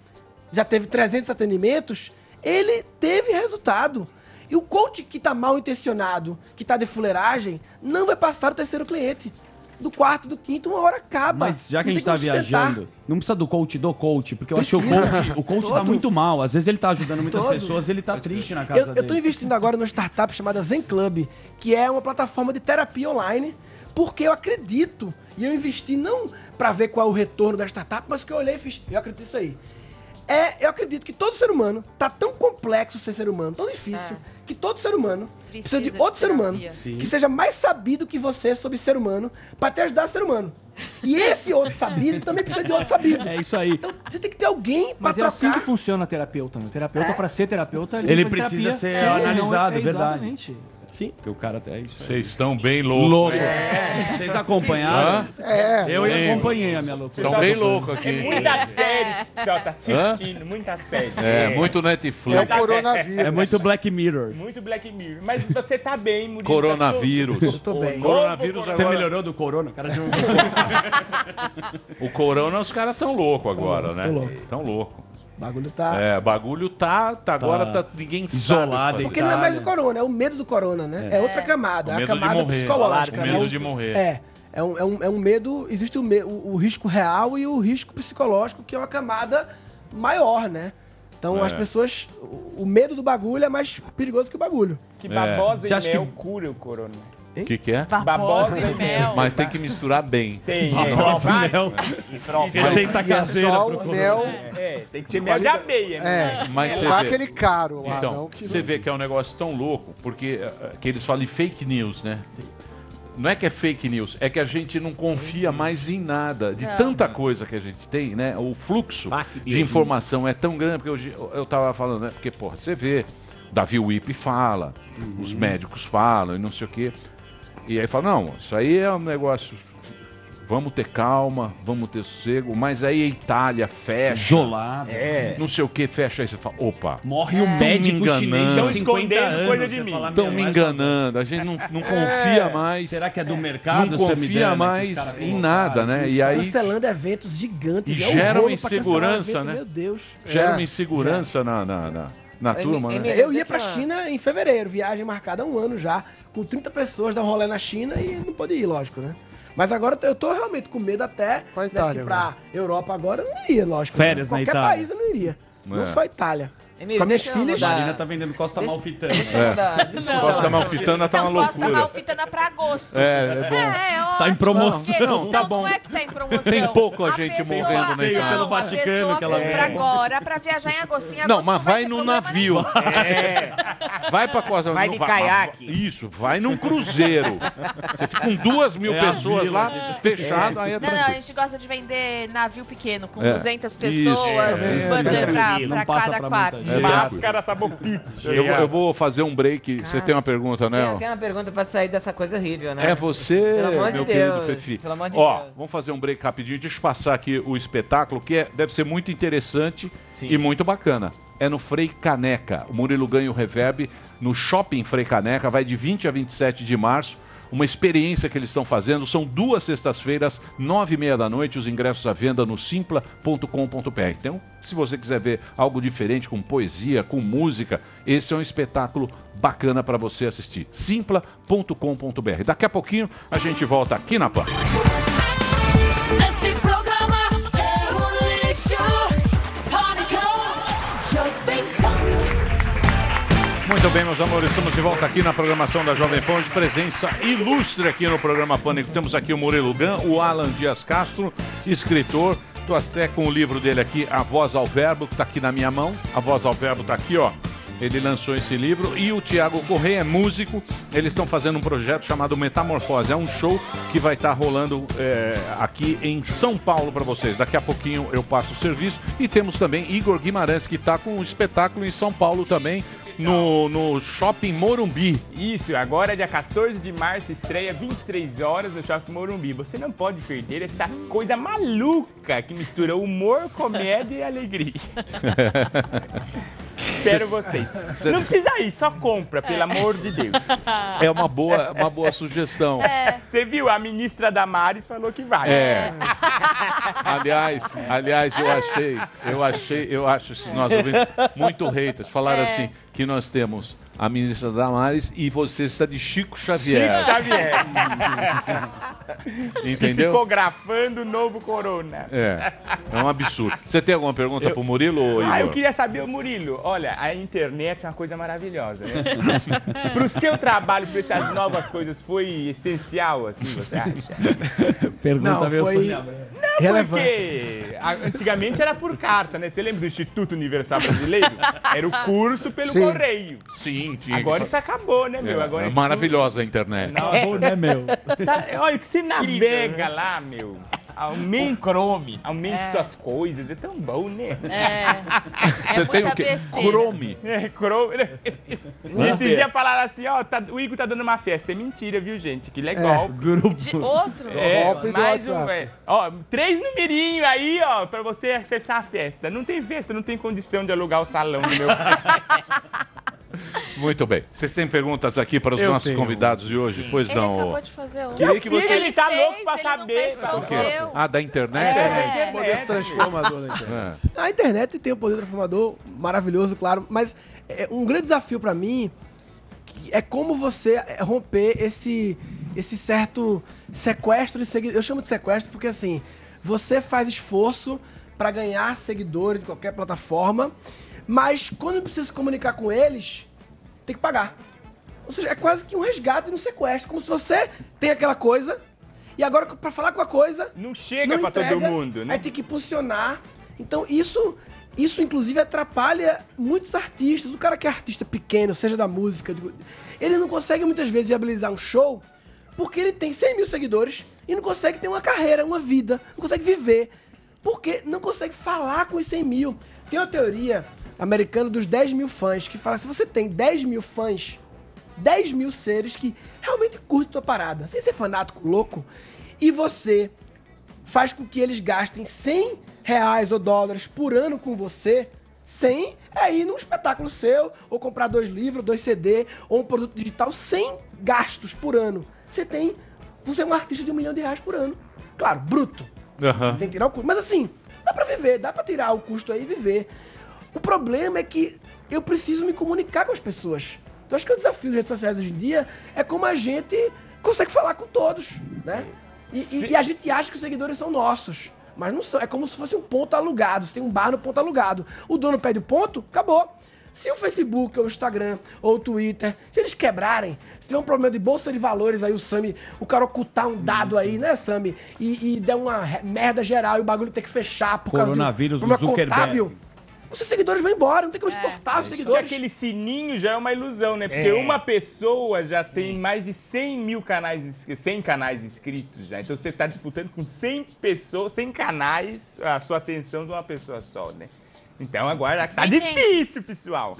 já teve 300 atendimentos, ele teve resultado. E o coach que tá mal intencionado, que tá de fuleiragem, não vai passar o terceiro cliente. Do quarto, do quinto, uma hora acaba. Mas já que a gente tá viajando, não precisa do coach do coach, porque eu acho que o coach, o coach tá muito mal. Às vezes ele tá ajudando muitas Todo. pessoas, ele tá triste na casa Eu, eu tô dele. investindo agora numa startup chamada Zen Club, que é uma plataforma de terapia online, porque eu acredito, e eu investi não pra ver qual é o retorno da startup, mas que eu olhei e fiz, eu acredito nisso aí. É, eu acredito que todo ser humano tá tão complexo ser ser humano, tão difícil, que todo ser humano precisa, de Precisa de outro ser humano. Sim. que seja mais sabido que você sobre ser humano pra te ajudar a ser humano. E esse outro sabido também precisa de outro sabido. É isso aí. Então você tem que ter alguém pra Mas é assim trocar. que funciona o terapeuta. Né? O terapeuta, pra ser terapeuta, Ele faz precisa terapia. ser senão analisado, é- é verdade. Exatamente. Sim. Porque o cara é isso. Vocês estão bem loucos. Louco. hein? Vocês acompanharam? Hã? É. Eu Bem, acompanhei a minha loucura. Estão bem loucos aqui. É muita série que esse pessoal tá assistindo, muita série. É, muito Netflix. É muito Black Mirror. Muito Black Mirror. Mas você tá bem, Murilo. Coronavírus. Tá todo- Eu tô bem. O Coronavírus novo Você agora- melhorou do corona? Cara de um... O corona, os caras tão loucos agora, louco, né? tão louco. Tão louco. O bagulho tá. É, bagulho tá, tá agora tá, ninguém sabe. Porque não é mais o corona, é o medo do corona, né? É, É. outra camada, é a camada morrer. psicológica. O né? medo de morrer. É. É um, é, um, é um medo. Existe o, me- o, o risco real e o risco psicológico, que é uma camada maior, né? Então É. as pessoas. O, o medo do bagulho é mais perigoso que o bagulho. Que babosa Você e acha mel que- cura o corona. O que, que é? Babosa e mel. Mas tem que misturar bem. Tem, é. nossa, mel. E troca. Receita E é caseira só pro o mel. É, tem que ser mel de abelha, né? É, Mas não você é vê- aquele caro lá, Então, não. Que você vê que é um negócio tão louco, porque eh, que eles falam fake news, né? Não é que é fake news, é que a gente não confia mais em nada. De Não. tanta coisa que a gente tem, né? O fluxo de informação é tão grande, porque hoje eu- eu tava falando, né? Porque, porra, você vê, Davi Wip fala, os médicos falam e não sei o quê. E aí fala, não, isso aí é um negócio. Vamos ter calma, vamos ter sossego, mas aí a Itália fecha. Isolado. É. Não sei o que, fecha aí. Você fala, opa. Morre um médico chinês de Tão 50 anos. você fala, Estão me enganando. A gente não, não confia mais. Será que é do mercado, Não confia que mais em nada, né? E aí Cancelando eventos gigantes. e é gera uma um insegurança, né? Meu Deus. Gera É. uma insegurança na, na, na, na turma, né? Eu ia pra China em fevereiro, viagem marcada há um ano já, com 30 pessoas, dar um rolê na China e não podia ir, lógico, né? Mas agora eu tô realmente com medo até Qual se tivesse que Itália, ir pra Europa agora, eu não iria, lógico. Férias né? na Qualquer Itália. país eu não iria. Não É. só Itália. Com as minhas filhas. A Marina tá vendendo Costa Malfitana. É. Costa Malfitana tá uma Não, Costa loucura. Malfitana pra agosto. É, é bom. É, é Tá em promoção. Não, tá então bom. não é que tá em promoção. Tem pouca A gente pessoa- morrendo na não, Itália. Pelo Vaticano que ela compra vem. agora pra viajar em agosto. Em Não, agosto mas vai vai num navio. É. Vai pra Costa Vai não de caiaque. Isso, vai num cruzeiro. Você fica com duas mil É pessoas lá, fechado, aí é Não, não, a gente gosta de vender navio pequeno, com É. 200 Isso, pessoas, é, um é, budget é, pra, não cada quarto. É, Máscara sabor pizza. Eu, vou- eu vou fazer um break. Você tem uma pergunta, né? Tem, tem uma pergunta pra sair dessa coisa horrível, né? É você, Pelo amor de meu Deus, querido Fefi. pelo amor de Ó, Deus. vamos fazer um break rapidinho. Deixa eu passar aqui o espetáculo, que é- deve ser muito interessante e muito bacana. É no Frei Caneca. O Murilo ganha o reverb no Shopping Frei Caneca. Vai de 20 a 27 de março. Uma experiência que eles estão fazendo. São duas sextas-feiras, nove e meia da noite. Os ingressos à venda no simpla.com.br. Então, se você quiser ver algo diferente, com poesia, com música, esse é um espetáculo bacana para você assistir. simpla.com.br. Daqui a pouquinho a gente volta aqui na PAN. Muito bem, meus amores, estamos de volta aqui na programação da Jovem Pan, de presença ilustre aqui no programa Pânico. Temos aqui o Murilo Gan, o Alan Dias Castro, escritor. Estou até com o livro dele aqui, A Voz ao Verbo, que está aqui na minha mão. A Voz ao Verbo está aqui, ó. Ele lançou esse livro. E o Tiago Correia é músico. Eles estão fazendo um projeto chamado Metamorfose. É um show que vai estar rolando é, aqui em São Paulo para vocês. Daqui a pouquinho eu passo o serviço. E temos também Igor Guimarães, que está com um espetáculo em São Paulo também, no, no Shopping Morumbi. Isso, agora dia 14 de março, estreia 23 horas no Shopping Morumbi. Você não pode perder essa coisa maluca que mistura humor, comédia e alegria. Espero vocês. Cê- Não precisa ir, só compra, pelo amor de Deus. É uma boa, uma boa sugestão. Você viu? A ministra Damares falou que vai. É. Aliás, aliás, eu achei, eu achei, eu acho esses nossos ouvintes muito haters. Falaram É. assim que nós temos a ministra Damares e você está de Chico Xavier. Chico Xavier. Entendeu? Psicografando o novo corona. É, é um absurdo. Você tem alguma pergunta pro Murilo ou Ah, eu queria saber, ô Murilo, olha, a internet é uma coisa maravilhosa, né? Pro seu trabalho, para essas novas coisas, foi essencial, assim, você acha? Pergunta Não, meio foi- Sônia. Não, Relevante. porque a- antigamente era por carta, né? Você lembra do Instituto Universal Brasileiro? Era o curso pelo Sim. correio. Sim, tinha. Agora isso acabou, né, meu? É, Agora é é maravilhosa a internet. Nossa. né, meu? Tá, olha, que você navega lá, meu. Aumente, Chrome. Aumente É. suas coisas, é tão bom, né? É. Você é tem o muita quê? besteira. Chrome. É, Chrome. né? E esses dias falaram assim, ó, tá- o Igor tá dando uma festa. É mentira, viu, gente? Que legal. De outro? É, Golpe mais um, é. Ó, três numerinhos aí, ó, pra você acessar a festa. Não tem festa, não tem condição de alugar o salão do meu Muito bem. Vocês têm perguntas aqui para os Eu nossos tenho. convidados de hoje? Pois Ele não. acabou de fazer um. Queria que você- Ele tá fez, louco não saber. fez, pra-. Ah, da internet? É, Poder transformador da internet. É. A internet tem um poder transformador maravilhoso, claro, mas é, um grande desafio pra mim é como você é, romper esse, esse certo sequestro de seguidores. Eu chamo de sequestro porque assim, você faz esforço pra ganhar seguidores em qualquer plataforma, mas quando precisa se comunicar com eles, tem que pagar. Ou seja, é quase que um resgate no sequestro, como se você tem aquela coisa e agora pra falar com a coisa Não chega pra todo mundo, né? Aí tem que posicionar. Então isso, isso inclusive atrapalha muitos artistas. O cara que é artista pequeno, seja da música, ele não consegue muitas vezes viabilizar um show porque ele tem 100 mil seguidores e não consegue ter uma carreira, uma vida, não consegue viver. Porque não consegue falar com os 100 mil. Tem uma teoria americana dos 10 mil fãs que fala: se você tem 10 mil fãs, 10 mil seres que realmente curtem tua parada, sem ser fanático louco, e você faz com que eles gastem 100 reais ou dólares por ano com você, 100 é ir num espetáculo seu, ou comprar dois livros, dois CD, ou um produto digital, 100 gastos por ano. Você tem, você é um artista de um milhão de reais por ano. Claro, bruto. Aham. Tem que tirar o custo. Mas assim, dá pra viver, dá pra tirar o custo aí e viver. O problema é que eu preciso me comunicar com as pessoas. Então acho que o desafio das redes sociais hoje em dia é como a gente consegue falar com todos, né? E, e- e a gente acha que os seguidores são nossos. Mas não são, é como se fosse um ponto alugado. Você tem um bar no ponto alugado. O dono pede o ponto, acabou. Se o Facebook, ou o Instagram, ou o Twitter, se eles quebrarem, se tiver um problema de bolsa de valores, aí o Sami, o cara ocultar um dado aí, né, Sami? E, e der uma merda geral e o bagulho ter que fechar por causa Coronavírus, do problema Zuckerberg. contábil, os seus seguidores vão embora, não tem como exportar os Porque seguidores. aquele sininho já é uma ilusão, né? Porque É. uma pessoa já tem mais de 100 mil canais, ins- 100 canais inscritos já. Então você está disputando com 100 pessoas, 100 canais, a sua atenção de uma pessoa só, né? Então agora tá difícil, pessoal.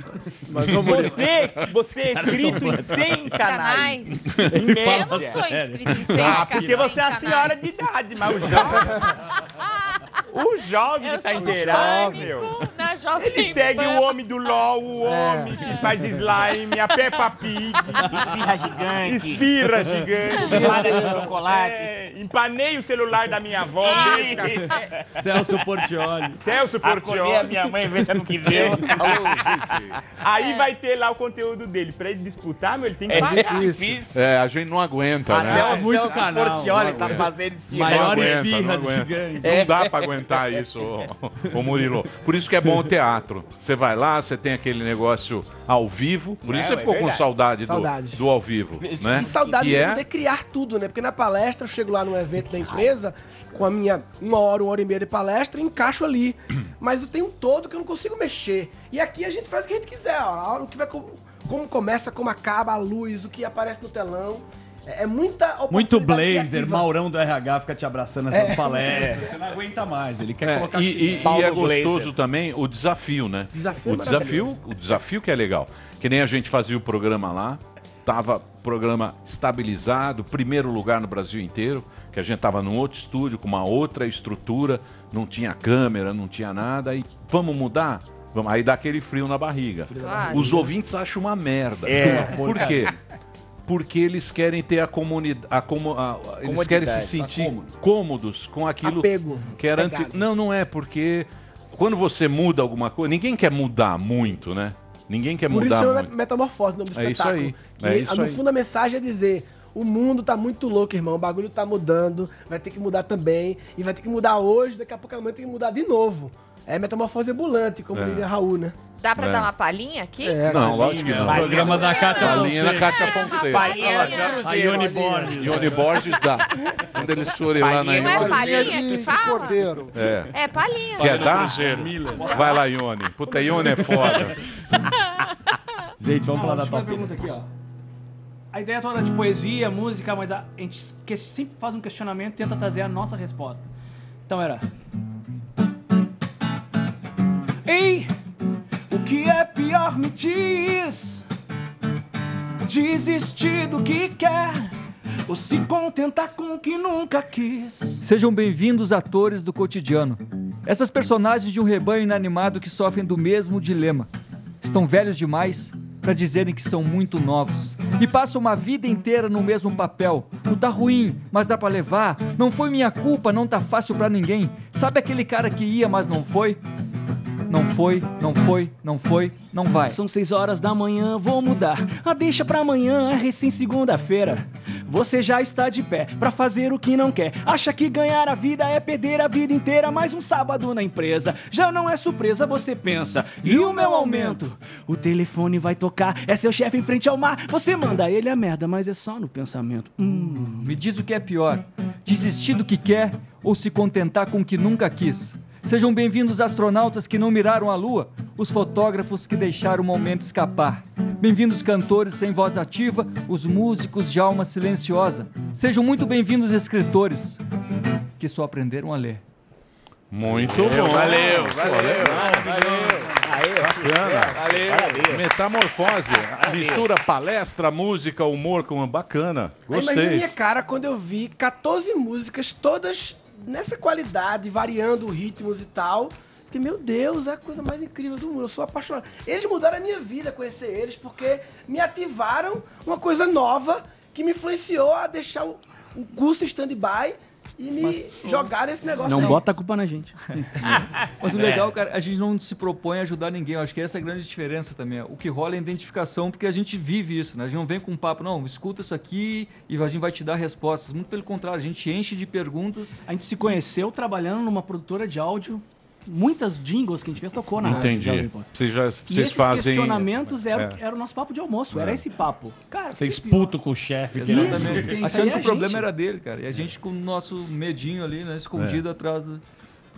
Mas vamos você, você é inscrito em 100 canais. Canais? Em Eu média. não sou inscrito em 100 Ah, ca- porque 100 você é a canais. senhora de idade, mas o jovem... O jovem que tá inteirado, do meu. pânico, na Jovem Ele segue Pan. o homem do LOL, o homem que faz slime, a Peppa Pig. Esfirra gigante. Esfirra gigante. Esfirra de chocolate. É, empanei o celular da minha avó. Deixa- Celso Portioli. Celso Portioli. a minha mãe, ano que vem. Aí vai ter lá o conteúdo dele. Pra ele disputar, meu, ele tem que É pagar. difícil. É, a gente não aguenta, Até né? o Muito Celso Não tá fazendo esfirra. Maior aguenta, esfirra gigante. Não É. dá pra aguentar isso, ô, ô Murilo. Por isso que é bom o teatro. Você vai lá, você tem aquele negócio ao vivo. Por isso É, você é ficou com verdade. saudade do, Saudade. do ao vivo, né? E saudade que de é poder criar tudo, né? Porque na palestra eu chego lá no evento da empresa com a minha uma hora, uma hora e meia de palestra e encaixo ali. Mas eu tenho um todo que eu não consigo mexer. E aqui a gente faz o que a gente quiser, ó. O que vai, como começa, como acaba, a luz, o que aparece no telão. É, é muita Muito blazer, criativa. Maurão do RH fica te abraçando nessas É. palestras. Você não aguenta mais. Ele quer É, colocar e, e- Paulo e é Blazer. gostoso também o desafio, né? Desafio o é desafio, maravilhoso. o desafio que é legal. Que nem a gente fazia o programa lá, tava programa estabilizado, primeiro lugar no Brasil inteiro, que a gente tava num outro estúdio com uma outra estrutura, não tinha câmera, não tinha nada e vamos mudar? Vamos, aí dá aquele frio na barriga. na barriga. Os ouvintes acham uma merda. É. Por quê? Porque eles querem ter a comunidade. A comu, a- eles querem se Comodidade, sentir cômodos com aquilo Apego, que era antes. Não, não é, porque quando você muda alguma coisa, ninguém quer mudar muito, né? Ninguém quer Por isso mudar chama muito. Metamorfose, o nome do É isso espetáculo. aí, Que é isso no aí. fundo a mensagem é dizer: o mundo tá muito louco, irmão. O bagulho tá mudando, vai ter que mudar também. E vai ter que mudar hoje, daqui a pouco amanhã tem que mudar de novo. É metamorfose ambulante, como É. diria Raul, né? Dá pra É. dar uma palhinha aqui? não, lógico que não. O programa da Kátia A linha da Fonseca. Kátia Fonseca. Palhinha Olha do lá, Cruzeiro. A Ione Borges. Ione Borges dá. Quando eles forem lá na Não é Ione. palhinha que fala? Cordeiro. É. É palhinha. Quer dar? Vai lá, Ione. Puta, Ione é foda. Gente, vamos falar da top. pergunta aqui, ó. A ideia toda de poesia, música, mas a gente que- sempre faz um questionamento e tenta trazer a nossa resposta. Então era. Ei, o que é pior me diz? Desistir do que quer ou se contentar com o que nunca quis? Sejam bem-vindos, atores do cotidiano. Essas personagens de um rebanho inanimado que sofrem do mesmo dilema. Estão velhos demais para dizerem que são muito novos e passam uma vida inteira no mesmo papel. Não tá ruim, mas dá pra levar. Não foi minha culpa, não tá fácil pra ninguém. Sabe aquele cara que ia, mas não foi? Não foi, não foi, não foi, não vai. São seis horas da manhã, vou mudar. A deixa pra amanhã, é recém segunda-feira. Você já está de pé pra fazer o que não quer. Acha que ganhar a vida é perder a vida inteira. Mais um sábado na empresa. Já não é surpresa, você pensa. E o meu aumento? O telefone vai tocar. É seu chefe em frente ao mar. Você manda ele a merda, mas é só no pensamento. Hum. Me diz o que é pior: desistir do que quer ou se contentar com o que nunca quis. Sejam bem-vindos astronautas que não miraram a lua, os fotógrafos que deixaram o momento escapar. Bem-vindos cantores sem voz ativa, os músicos de alma silenciosa. Sejam muito bem-vindos escritores que só aprenderam a ler. Muito Valeu, bom. valeu, valeu, legal. Bacana. Valeu. Metamorfose. Mistura palestra, música, humor com bacana. Aí imagina a Gostei. minha cara quando eu vi 14 músicas, todas nessa qualidade, variando ritmos e tal. Fiquei, meu Deus, é a coisa mais incrível do mundo. Eu sou apaixonado. Eles mudaram a minha vida, conhecer eles, porque me ativaram uma coisa nova que me influenciou a deixar o, o curso stand-by e me jogaram esse negócio Não aí. bota a culpa na gente. Mas o legal, cara, a gente não se propõe a ajudar ninguém. Eu acho que essa é a grande diferença também. O que rola é a identificação, porque a gente vive isso, né? A gente não vem com um papo, não, escuta isso aqui e a gente vai te dar respostas. Muito pelo contrário, a gente enche de perguntas. A gente se conheceu trabalhando numa produtora de áudio. Muitas jingles que a gente fez tocou na rádio Entendi. Jovem Pan. Vocês já E vocês esses fazem. questionamentos eram, É. era o nosso papo de almoço, É. era esse papo. Cara, Vocês puto com o chefe. Exatamente. Isso, Achando que é o problema gente. era dele, cara. E a gente com o nosso medinho ali, né? Escondido atrás do,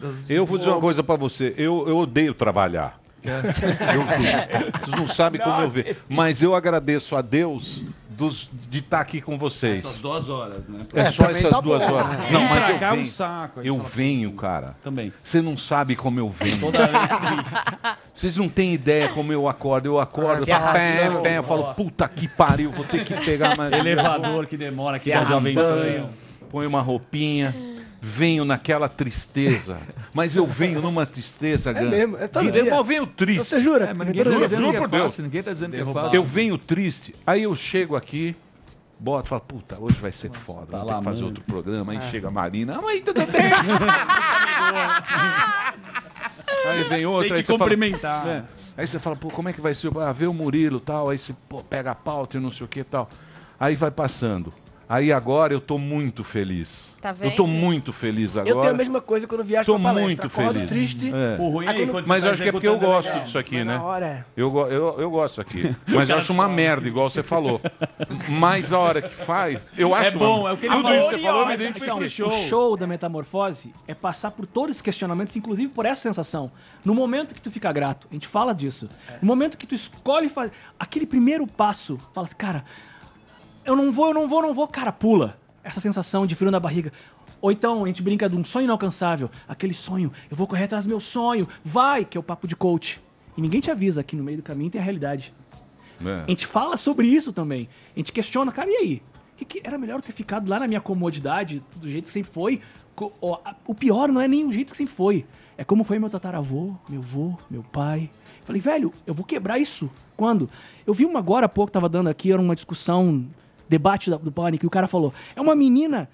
das... Eu vou dizer uma coisa pra você. Eu, eu odeio trabalhar. É. Eu- vocês não sabem como eu vejo. Mas eu agradeço a Deus dos- de estar aqui com vocês. Essas duas horas, né? É, É, só essas tá duas bom. horas. É. Não, mas eu é um venho. saco, eu venho, cara. Também. Você não sabe como eu venho. Toda vez triste. Vocês não têm ideia como eu acordo. Eu acordo, eu falo, pé, pé, eu falo, puta que pariu, vou ter que pegar mais. Elevador que demora aqui Se da Jovem Pan. Põe uma roupinha. Venho naquela tristeza. Mas eu venho numa tristeza, Gan. mesmo, é todo dia. Eu venho triste. Você jura? É, mas ninguém tá Juro, dizendo juro que é fácil, ninguém tá dizendo que é fácil. Eu venho triste, aí eu chego aqui, boto e falo, puta, hoje vai ser foda, Tá vou lá, ter que fazer mano. outro programa. Aí É. chega a Marina, mãe, tudo bem? aí vem outra, Tem que aí você fala- cumprimentar. É. Aí você fala, pô, como é que vai ser? Ah, vê o Murilo tal, aí você pô, pega a pauta e não sei o que tal. Aí vai passando. Aí agora eu tô muito feliz. Tá Eu tô vendo? muito feliz agora. Eu tenho a mesma coisa quando viajo Tô pra palestra. muito Acordo feliz. triste. É. O ruim é Aí quando- quando Mas eu tá acho que é porque eu executando gosto disso aqui, né? na hora é. Eu, eu, eu gosto aqui. Mas eu acho uma merda, igual você falou. Mas a hora que faz, eu acho. É bom, uma- é o que ele Tudo falou. isso que você falou, eu me Mas, identifiquei. então, O show da metamorfose é passar por todos os questionamentos, inclusive por essa sensação. No momento que tu fica grato, a gente fala disso. No momento que tu escolhe fazer aquele primeiro passo, fala assim, cara, eu não vou, eu não vou, não vou, cara, pula. Essa sensação de frio na barriga. Ou então a gente brinca de um sonho inalcançável. Aquele sonho, eu vou correr atrás do meu sonho, vai, que é o papo de coach. E ninguém te avisa que no meio do caminho tem a realidade. É. A gente fala sobre isso também. A gente questiona, cara, e aí? Que que era melhor ter ficado lá na minha comodidade, do jeito que sempre foi? O pior não é nem o jeito que sempre foi. É como foi meu tataravô, meu vô, meu pai. Falei, velho, eu vou quebrar isso. Quando? Eu vi uma agora há pouco, tava dando aqui, era uma discussão, debate do Pânico, e o cara falou: é uma menina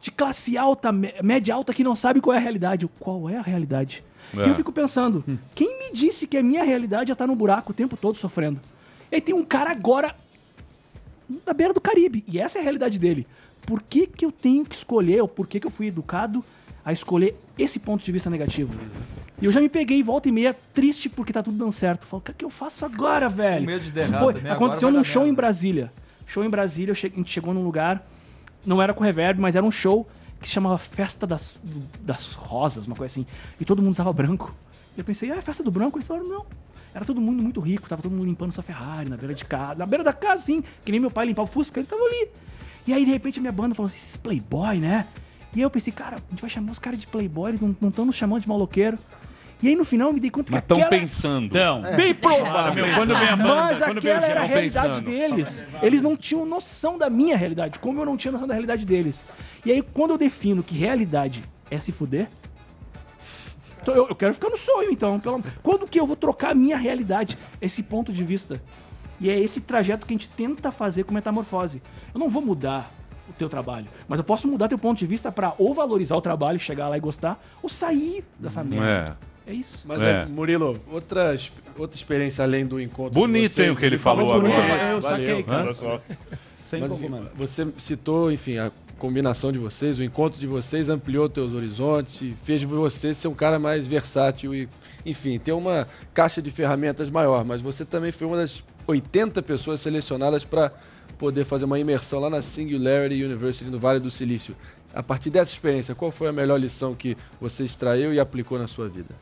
de classe alta, mé- média alta, que não sabe qual é a realidade. Qual é a realidade? É. E eu fico pensando, quem me disse que a minha realidade já tá no buraco o tempo todo sofrendo? E aí tem um cara agora na beira do Caribe, e essa é a realidade dele. Por que, que eu tenho que escolher, ou por que, que eu fui educado a escolher esse ponto de vista negativo? E eu já me peguei volta e meia triste porque tá tudo dando certo. Falo, o que, é que eu faço agora, velho? Com medo de dar errado Foi- agora Aconteceu num show merda. em Brasília. Show em Brasília, che- a gente chegou num lugar, não era com reverb, mas era um show que se chamava Festa das, das Rosas, uma coisa assim. E todo mundo usava branco. E eu pensei, ah, é festa do branco? Eles falaram, não. Era todo mundo muito rico, tava todo mundo limpando sua Ferrari na beira de casa. Na beira da casa, sim. Que nem meu pai limpava o Fusca, ele tava ali. E aí, de repente, a minha banda falou assim, esses playboy, né? E aí eu pensei, cara, a gente vai chamar os caras de playboy, eles não estão nos chamando de maloqueiro. E aí, no final, eu me dei conta Mas que estão aquela... pensando. Então, Bem provável. Meu, quando vem a banda, Mas quando aquela era a realidade pensando. deles. Eles não tinham noção da minha realidade, como eu não tinha noção da realidade deles. E aí, quando eu defino que realidade é se fuder, então eu, eu quero ficar no sonho, então. Pelo... Quando que eu vou trocar a minha realidade? Esse ponto de vista. E é esse trajeto que a gente tenta fazer com metamorfose. Eu não vou mudar o teu trabalho, mas eu posso mudar teu ponto de vista pra ou valorizar o trabalho, chegar lá e gostar, ou sair dessa merda. É isso. Mas, É. é, Murilo, outra, outra experiência além do encontro. Bonito, hein, o que ele falou falou bonito, agora. mas- Eu valeu. saquei, cara. Olha só. Sem Mas, enfim, Você citou, enfim, a combinação de vocês, o encontro de vocês ampliou teus horizontes, e fez de você ser um cara mais versátil e, enfim, ter uma caixa de ferramentas maior. Mas você também foi uma das 80 pessoas selecionadas para poder fazer uma imersão lá na Singularity University no Vale do Silício. A partir dessa experiência, qual foi a melhor lição que você extraiu e aplicou na sua vida?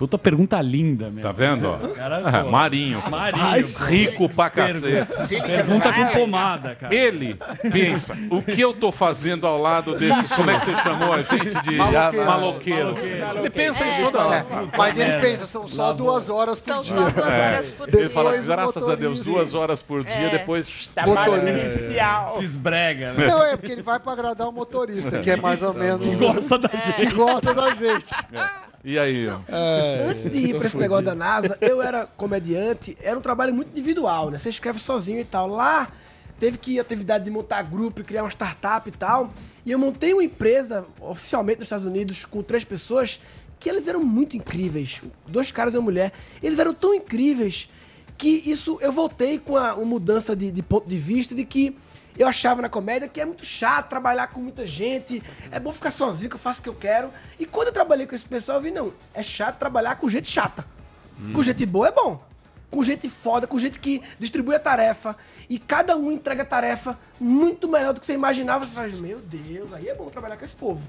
Puta pergunta linda, meu. Tá vendo? ó? Cara, Ah, pô. Marinho. Marinho. Rico pra Pergunta- cacete. Pergunta com pomada, cara. Ele pensa, o que eu tô fazendo ao lado desse. Como é que você chamou a gente de Maloqueiro. maloqueiro? Ele pensa isso toda hora. É, mas ele pensa, são só duas horas por São dia. só duas É. horas por Ele dia. fala, Depois o graças a Deus, motorista. duas horas por dia, É. depois. Motorista. Se esbrega, né? Não, é porque ele vai pra agradar o motorista, que é mais ou menos. Que gosta da Que gosta da gente. E aí? ó? Antes de ir pra esse negócio da NASA, eu era comediante, era um trabalho muito individual, né? Você escreve sozinho e tal. Lá, teve que ir atividade de montar grupo e criar uma startup e tal. E eu montei uma empresa oficialmente nos Estados Unidos com três pessoas que eles eram muito incríveis. Dois caras e uma mulher. Eles eram tão incríveis que isso eu voltei com a, uma mudança de, de ponto de vista de que eu achava na comédia que é muito chato trabalhar com muita gente, é bom ficar sozinho, que eu faço o que eu quero. E quando eu trabalhei com esse pessoal, eu vi, não, é chato trabalhar com gente chata. Com gente boa é bom. Com gente foda, com gente que distribui a tarefa. E cada um entrega a tarefa muito melhor do que você imaginava. Você faz, meu Deus, aí é bom trabalhar com esse povo.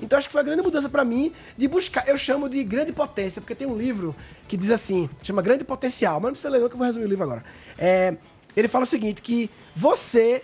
Então acho que foi a grande mudança pra mim de buscar. Eu chamo de grande potência, porque tem um livro que diz assim, chama Grande Potencial, mas não precisa ler não que eu vou resumir o livro agora. É, ele fala o seguinte, que você,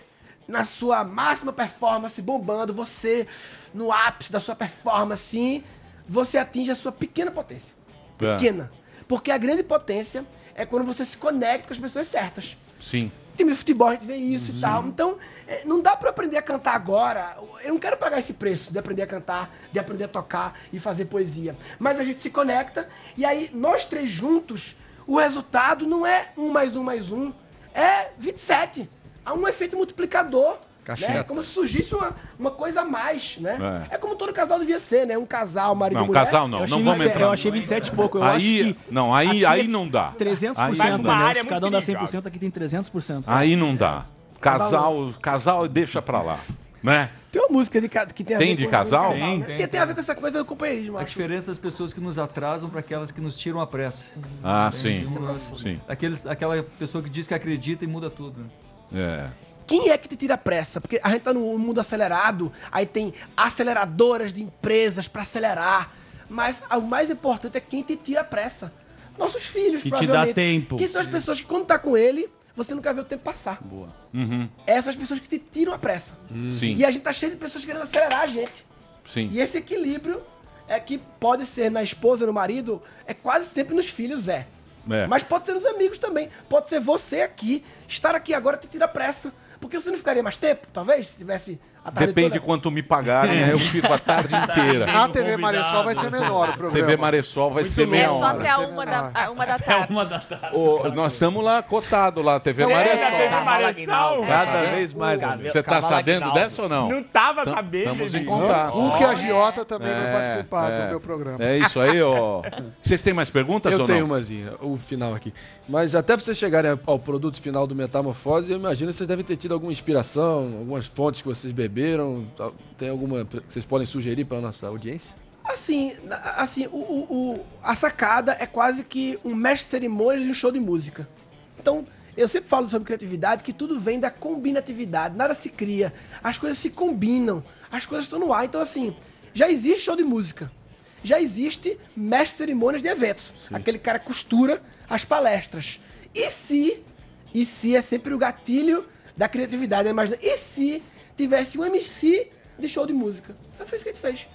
na sua máxima performance, bombando, você no ápice da sua performance, sim, você atinge a sua pequena potência. É. Pequena. Porque a grande potência é quando você se conecta com as pessoas certas. Sim. Time de futebol, a gente vê isso e tal. Então, é, não dá pra aprender a cantar agora. Eu não quero pagar esse preço de aprender a cantar, de aprender a tocar e fazer poesia. Mas a gente se conecta e aí, nós três juntos, o resultado não é um mais um mais um, é 27. Há um efeito multiplicador. Cacheta. Né? É como se surgisse uma, uma coisa a mais, né? É. É. como todo casal devia ser, né? Um casal, marido Não, e mulher. casal não, Eu achei não vamos 27 entrar. eu achei 27 e pouco, eu aí, acho que Não, aí, aí é não dá. 300%, Aí né? não dá. Cada um dá 100%, aqui tem 300%. Aí não dá. Casal, casal deixa pra lá. Né? Tem uma música de, que tem a Tem ver de com casal? né? Tem, Que tem, tem a ver com essa coisa do companheirismo, A acho. diferença das pessoas que nos atrasam para aquelas que nos tiram a pressa. Ah, Tem sim. Sim. Aqueles, aquela pessoa que diz que acredita e muda tudo. É. Quem é que te tira pressa? Porque a gente tá num mundo acelerado, aí tem aceleradoras de empresas pra acelerar. Mas o mais importante é quem te tira pressa. Nossos filhos, Que te dá provavelmente. tempo. Que são as pessoas que quando tá com ele, você nunca vê o tempo passar. Boa. Uhum. Essas pessoas que te tiram a pressa. Sim. E a gente tá cheio de pessoas querendo acelerar a gente. Sim. E esse equilíbrio é que pode ser na esposa, no marido, é quase sempre nos filhos, é. É. Mas pode ser nos amigos também. Pode ser você aqui, estar aqui agora te tira pressa. Porque você não ficaria mais tempo, talvez, se tivesse Depende toda? quanto me pagarem, né? eu fico a tarde inteira. A TV Maressol vai ser menor o programa. TV Maressol vai ser É meia só hora. até a uma da, a uma da tarde. Ô, nós estamos lá cotado lá, TV? Maressol. TV Maressol? Cada É. vez mais. Você tá Cavalo sabendo Aguinaldo. dessa ou não? Não tava Tam- sabendo, Estamos em contato. Hulk e a Giota também É, vão participar é. do meu programa. É isso aí, ó. Vocês têm mais perguntas Eu ou tenho não? umazinha, o final aqui. Mas até vocês chegarem ao produto final do Metamorfose, eu imagino que vocês devem ter tido alguma inspiração, algumas fontes que vocês beberam. Tal. Tem alguma que vocês podem sugerir para nossa audiência? Assim, assim o, o- o- a sacada é quase que um mestre de cerimônias de um show de música. Então, eu sempre falo sobre criatividade que tudo vem da combinatividade, nada se cria, as coisas se combinam, as coisas estão no ar. Então, assim, já existe show de música, já existe mestre de cerimônias de eventos, aquele cara costura as palestras. E se, e se é sempre o gatilho da criatividade? Imagina, e se tivesse um MC de show de música? Foi isso que a gente fez.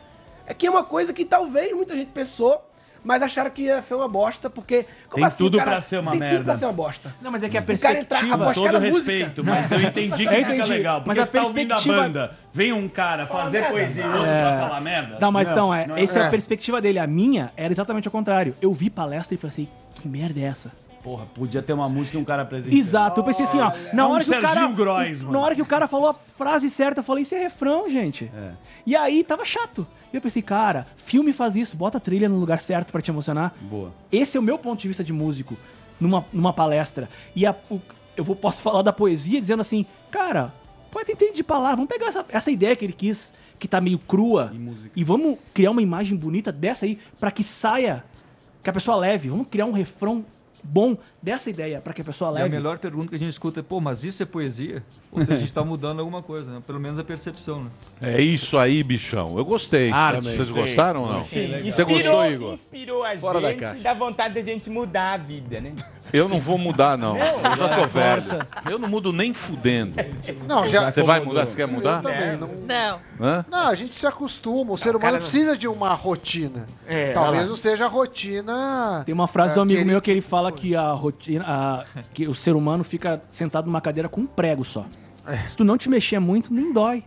É que é uma coisa que talvez muita gente pensou, mas acharam que foi uma bosta, porque. Como Tem assim, tudo o cara- pra ser uma tem merda. tudo pra ser uma bosta. Não, mas é que a O entrar, perspectiva... apostar Todo música. respeito, mas eu entendi que fica legal. mas Porque a você tá ouvindo a perspectiva- banda, vem um cara fazer merda. poesia e outro É. pra falar merda. Não, mas então, é, não essa é a É. perspectiva dele. A minha era exatamente o contrário. Eu vi palestra e pensei, que merda é essa? Porra, podia ter uma música e um cara apresentando. Exato, eu pensei assim, ó, na hora que o cara, na hora que o cara falou a frase certa, eu falei, isso é refrão, gente. E aí tava chato. E eu pensei, cara, filme faz isso, bota a trilha no lugar certo pra te emocionar. Boa. Esse é o meu ponto de vista de músico numa, numa palestra. E a- o- eu vou, posso falar da poesia dizendo assim, cara, poeta entende de palavra, vamos pegar essa, essa ideia que ele quis, que tá meio crua, e, vamos criar uma imagem bonita dessa aí, pra que saia, que a pessoa leve. Vamos criar um refrão bom dessa ideia, pra que a pessoa E a leve. melhor pergunta que a gente escuta é, pô, mas isso é poesia? Ou seja, a gente tá mudando alguma coisa, né? Pelo menos a percepção, né? É isso aí, bichão. Eu gostei. Arte. Vocês Sim. gostaram ou não? Sim, Você inspirou, gostou, Igor? Inspirou a Fora da gente caixa. e dá vontade da gente mudar a vida, né? Eu não vou mudar, não. Não? Eu já tô Não velho. Eu não mudo nem fudendo. Não, já- Você vai mudar? Você quer mudar? Eu também. Não, Não. Hã? não, a gente se acostuma. O ser humano não- precisa de uma rotina. É, Talvez não seja a rotina. Tem uma frase é, do amigo aquele meu que ele fala que a rotina, a- que o ser humano fica sentado numa cadeira com um prego só. É. Se tu não te mexer muito, nem dói.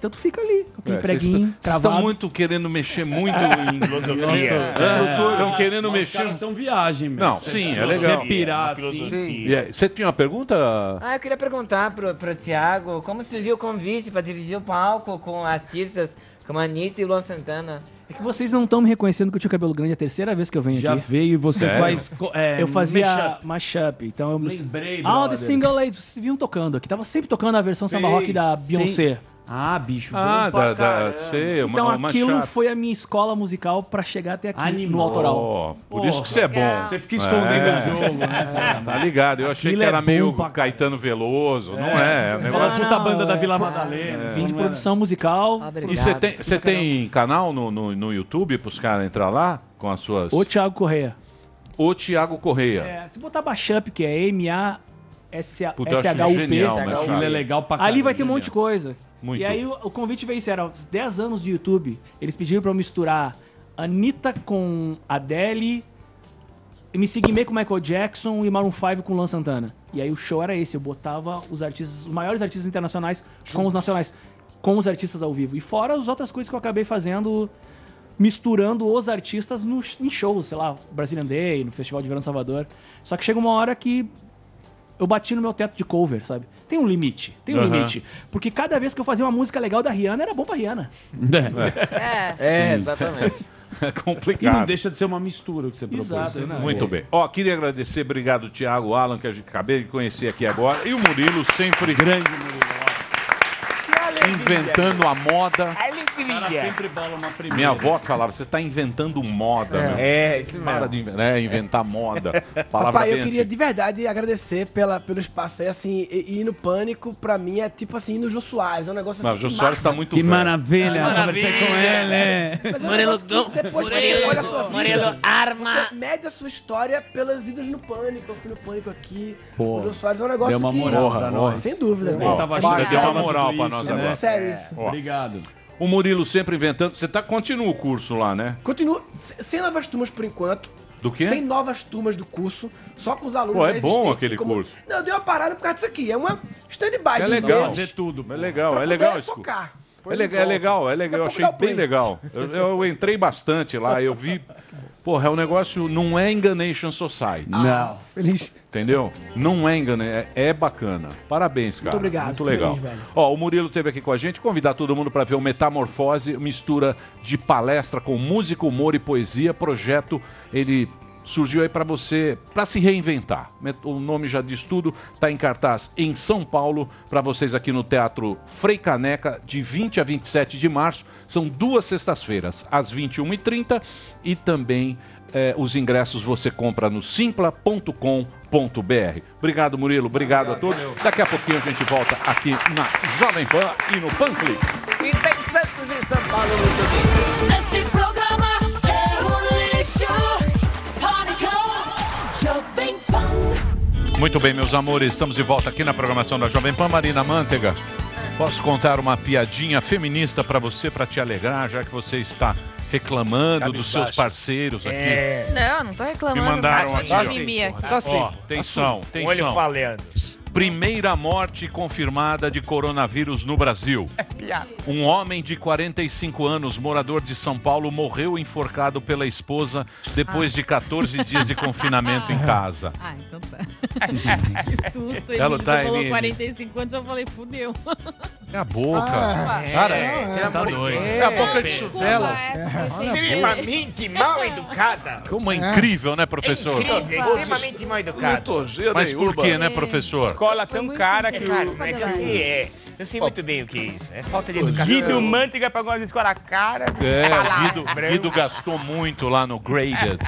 tanto fica ali, com aquele É, preguinho, estão- vocês estão muito querendo mexer muito em Filosofia. Estão querendo Os mexer. caras são viagem, meu. Não, sim, é legal. você pirar assim- E aí, Você tinha uma pergunta? Ah, eu queria perguntar pro, pro Thiago como surgiu o convite para dividir o palco com artistas como a Anitta e o Luan Santana. É que vocês não estão me reconhecendo que eu tinha cabelo grande, é a terceira vez que eu venho Já aqui. veio e você Sério? faz é, eu fazia mashup. Então eu Lembrei, Ah, The brother. Single Ladies, vocês vinham tocando aqui. Tava sempre tocando a versão samba rock da Sim. Beyoncé. Ah, bicho. Ah, bom pra da, da, sei, uma, Então uma aquilo chata. foi a minha escola musical pra chegar até aqui Animal. no autoral. Ó, por isso que você é bom. Você fica escondendo É. o jogo, né? Tá ligado? Eu achei Aquilo que é era bom meio pra Caetano Veloso. Não é. é um Fala, puta banda da Vila Madalena. Vim de produção musical. E você tem, você tem canal no, no, no YouTube pros caras entrar lá com as suas. O Thiago Correia. O Thiago Correia. É, se botar Mashup, que é genial, Mashup. Aquilo é legal pra Ali vai ter um monte de coisa. Muito. E aí o, o convite veio isso, era os 10 anos de YouTube. Eles pediram pra eu misturar Anitta com Adele, MC Guimê com Michael Jackson e Maroon 5 com Luan Santana. E aí o show era esse, eu botava os artistas, os maiores artistas internacionais com os nacionais, com os artistas ao vivo. E fora as outras coisas que eu acabei fazendo, misturando os artistas no, em shows, sei lá, Brazilian Day, no Festival de Verão Salvador. Só que chega uma hora que eu bati no meu teto de cover, sabe? Tem um limite, tem um Aham. limite. Porque cada vez que eu fazia uma música legal da Rihanna, era bom pra Rihanna. É. É, exatamente. É E complicado. não deixa de ser uma mistura o que você propôs. Exato, né? Muito bem. Ó, queria agradecer, obrigado, Thiago, Alan, que a gente acabei de conhecer aqui agora. E o Murilo, sempre. Grande Murilo. Inventando a moda. O cara sempre bola uma primeira. Minha avó que falava, você está inventando moda, É. meu. É, isso mesmo. Para de inven- né, inventar moda. Palavra Papai, eu queria de verdade agradecer pela, pelo espaço. É assim, e- ir no pânico, pra mim, é tipo assim, ir no Jô Soares. É um negócio Não, assim. o Jô que Soares tá muito Que velho. maravilha, É, conversei com ele. é. Mas é um que depois que você olha a sua vida, Murilo, arma. você mede a sua história pelas idas no pânico. Eu fui no pânico aqui. Pô, o Jô Soares é um negócio deu uma que... moral pra nós. Sem dúvida. Né? tava deu uma que moral pra nós né? agora. É sério isso. Ó. Obrigado. O Murilo sempre inventando. Você tá, continua o curso lá, né? Continua se- sem novas turmas por enquanto. Do quê? Sem novas turmas do curso, só com os alunos Pô, é bom aquele como- curso. Não, eu dei uma parada por causa disso aqui. É uma stand-by É legal. meses tudo. É legal, pra é legal focar. É legal, é legal, é legal. Eu achei bem legal. Eu, eu entrei bastante lá, eu vi. Porra, é um negócio. Não é Enganation Society. Não. Feliz. Entendeu? Não é engano, é, é bacana. Parabéns, cara. obrigado, Muito legal. feliz. Ó, o Murilo esteve aqui com a gente. Convidar todo mundo para ver o Metamorfose, mistura de palestra com música, humor e poesia. Projeto, ele surgiu aí para você, para se reinventar. O nome já diz tudo. Tá em cartaz em São Paulo para vocês aqui no Teatro Frei Caneca, de 20 a 27 de março. São duas sextas-feiras, às 21h30 e também eh, os ingressos você compra no simpla.com.br. Obrigado, Murilo. Obrigado a todos. Daqui a pouquinho a gente volta aqui na Jovem Pan e no Panflix. E tem Santos em São Paulo no YouTube. Esse programa é um lixo. Jovem Pan. Muito bem, meus amores, estamos de volta aqui na programação da Jovem Pan. Marina Manteiga, posso contar uma piadinha feminista para você, para te alegrar, já que você está reclamando dos seus Cabisbaixo. parceiros aqui. É. Não, não tô reclamando. Me mandaram Tá aqui. Tá sim. Ó, atenção, Olho atenção. falhando. Primeira morte confirmada de coronavírus no Brasil. Um homem de 45 anos, morador de São Paulo, morreu enforcado pela esposa depois de 14 dias de confinamento em casa. Ah, então tá. que susto. Ela tá falou em mim. 45 anos, eu falei, fudeu. É a boca. Ah, Cara, é, tá doido. É a boca de chutela. sem Extremamente mal educada. Como é incrível, né, professor? Incrível, extremamente mal educada. Mas por quê, né, professor? Escola tão cara que o... É que assim, é... Eu sei muito bem o que é isso. É falta de educação. Guido Manteiga pagou as escolas cara. É, Guido, Guido gastou muito lá no Graded.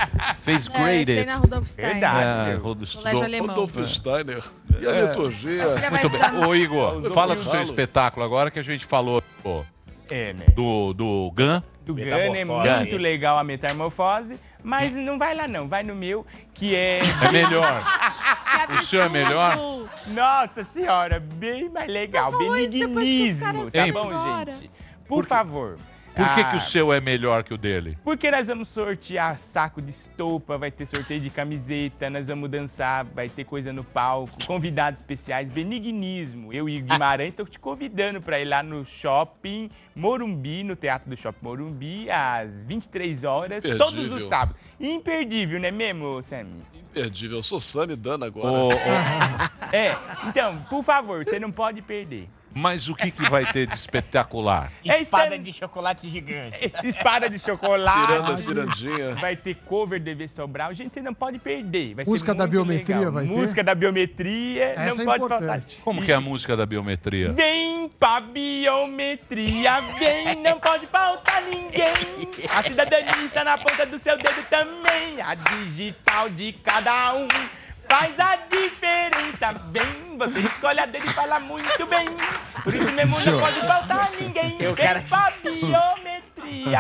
Fez É, eu sei Graded. na Rudolf Steiner. Verdade. É, Rodo- Colégio alemão. Rodolfo Steiner. E a É. liturgia? Muito bem. Ô, Igor, fala do seu espetáculo agora que a gente falou pô, É, né? do, do GAN. Do Gana é muito legal a metamorfose, mas não vai lá não, vai no meu, que é... É melhor. O seu é melhor? Nossa senhora, bem mais legal, os benignismo, tá bom, gente? Por favor, Por que, Ah. que o seu é melhor que o dele? Porque nós vamos sortear saco de estopa, vai ter sorteio de camiseta, nós vamos dançar, vai ter coisa no palco, convidados especiais, benignismo. Eu e o Guimarães estou te convidando para ir lá no shopping Morumbi, no Teatro do Shopping Morumbi, às 23 horas, todos Imperdível. os sábados. Imperdível, não é mesmo, Sammy? Imperdível. Eu sou Sammy Dana agora. Ô, ô, É, então, por favor, você não pode perder. Mas o que, que vai ter de espetacular? É Espada de chocolate gigante. Espada de chocolate. Ciranda, cirandinha. Vai ter cover do EV Sobral. Gente, você não pode perder. Vai Música ser da biometria legal. vai ter? Música da biometria. Essa não é pode importante. faltar. Como que é a música da biometria? Vem pra biometria, vem, não pode faltar ninguém. A cidadania está na ponta do seu dedo também. A digital de cada um faz a diferença. Vem, você escolhe a dele e fala muito bem. Por isso mesmo Show. não pode faltar ninguém. Eu vem quero- pra biometria.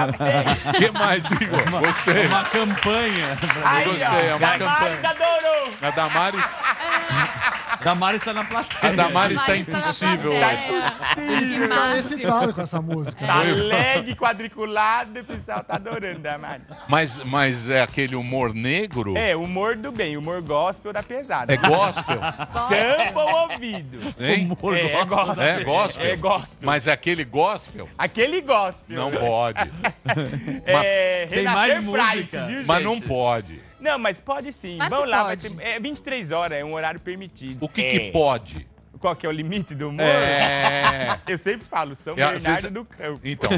O que mais, Igor? Gostei. Uma campanha. Aí, Gostei, ó, é uma Damares campanha. adorou. A Damares, Damares está na plateia. a Damares está tá impossível. Ele Que fica máximo. excitado com essa música. Tá leg, quadriculado, o pessoal tá adorando, Damares. Mas, mas é aquele humor negro? É, humor do bem, humor gospel da pesada. É gospel? Tampa o ouvido. Hein? Humor É, é gospel. É gospel? É gospel. Mas é aquele gospel? Aquele gospel. Não pode. É, Tem mais Price, música. viu, Mas não pode. Não, mas pode sim. Claro Vamos lá, vai pode. ser é 23 horas, é um horário permitido. O que que pode? Qual que é o limite do humor? É. Eu sempre falo, São É, às Bernardo do Campo. Então,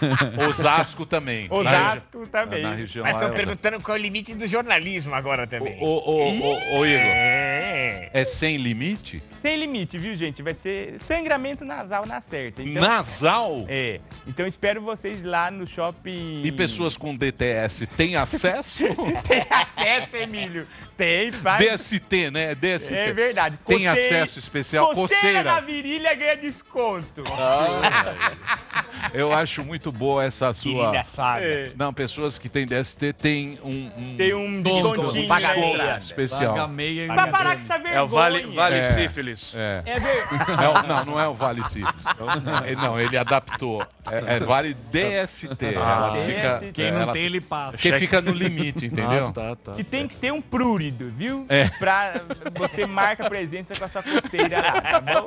Osasco também. Osasco Na também. Na região Mas estão perguntando qual é o limite do jornalismo agora também. Ô, ô, ô, ô, Igor, É. é sem limite? Sem limite, viu, gente? Vai ser sangramento nasal na certa. Então, Nasal? É. Então espero vocês lá no shopping. E pessoas com DTS têm acesso? Tem acesso, Emílio. Tem, vai. DST, né? DST. É verdade. Tem acesso especial. Coceira, na virilha ganha desconto. Eu acho muito boa essa sua. Virilha. É. Não, pessoas que têm DST têm um, um Tem um desconto descontinho. paga especial. Paga meia Pra parar com essa vergonha. É o Vale, vale É. Sífilis. É. É ver... É não, não é o Vale Sífilis. É, Não, ele adaptou. É, é Vale DST. Ela fica, DST. Quem não ela- tem, ele passa. Que fica no limite, entendeu? Ah, tá, tá. Que tem que ter um prurido, viu? É. Pra você marca presença com a sua coceira lá, tá bom?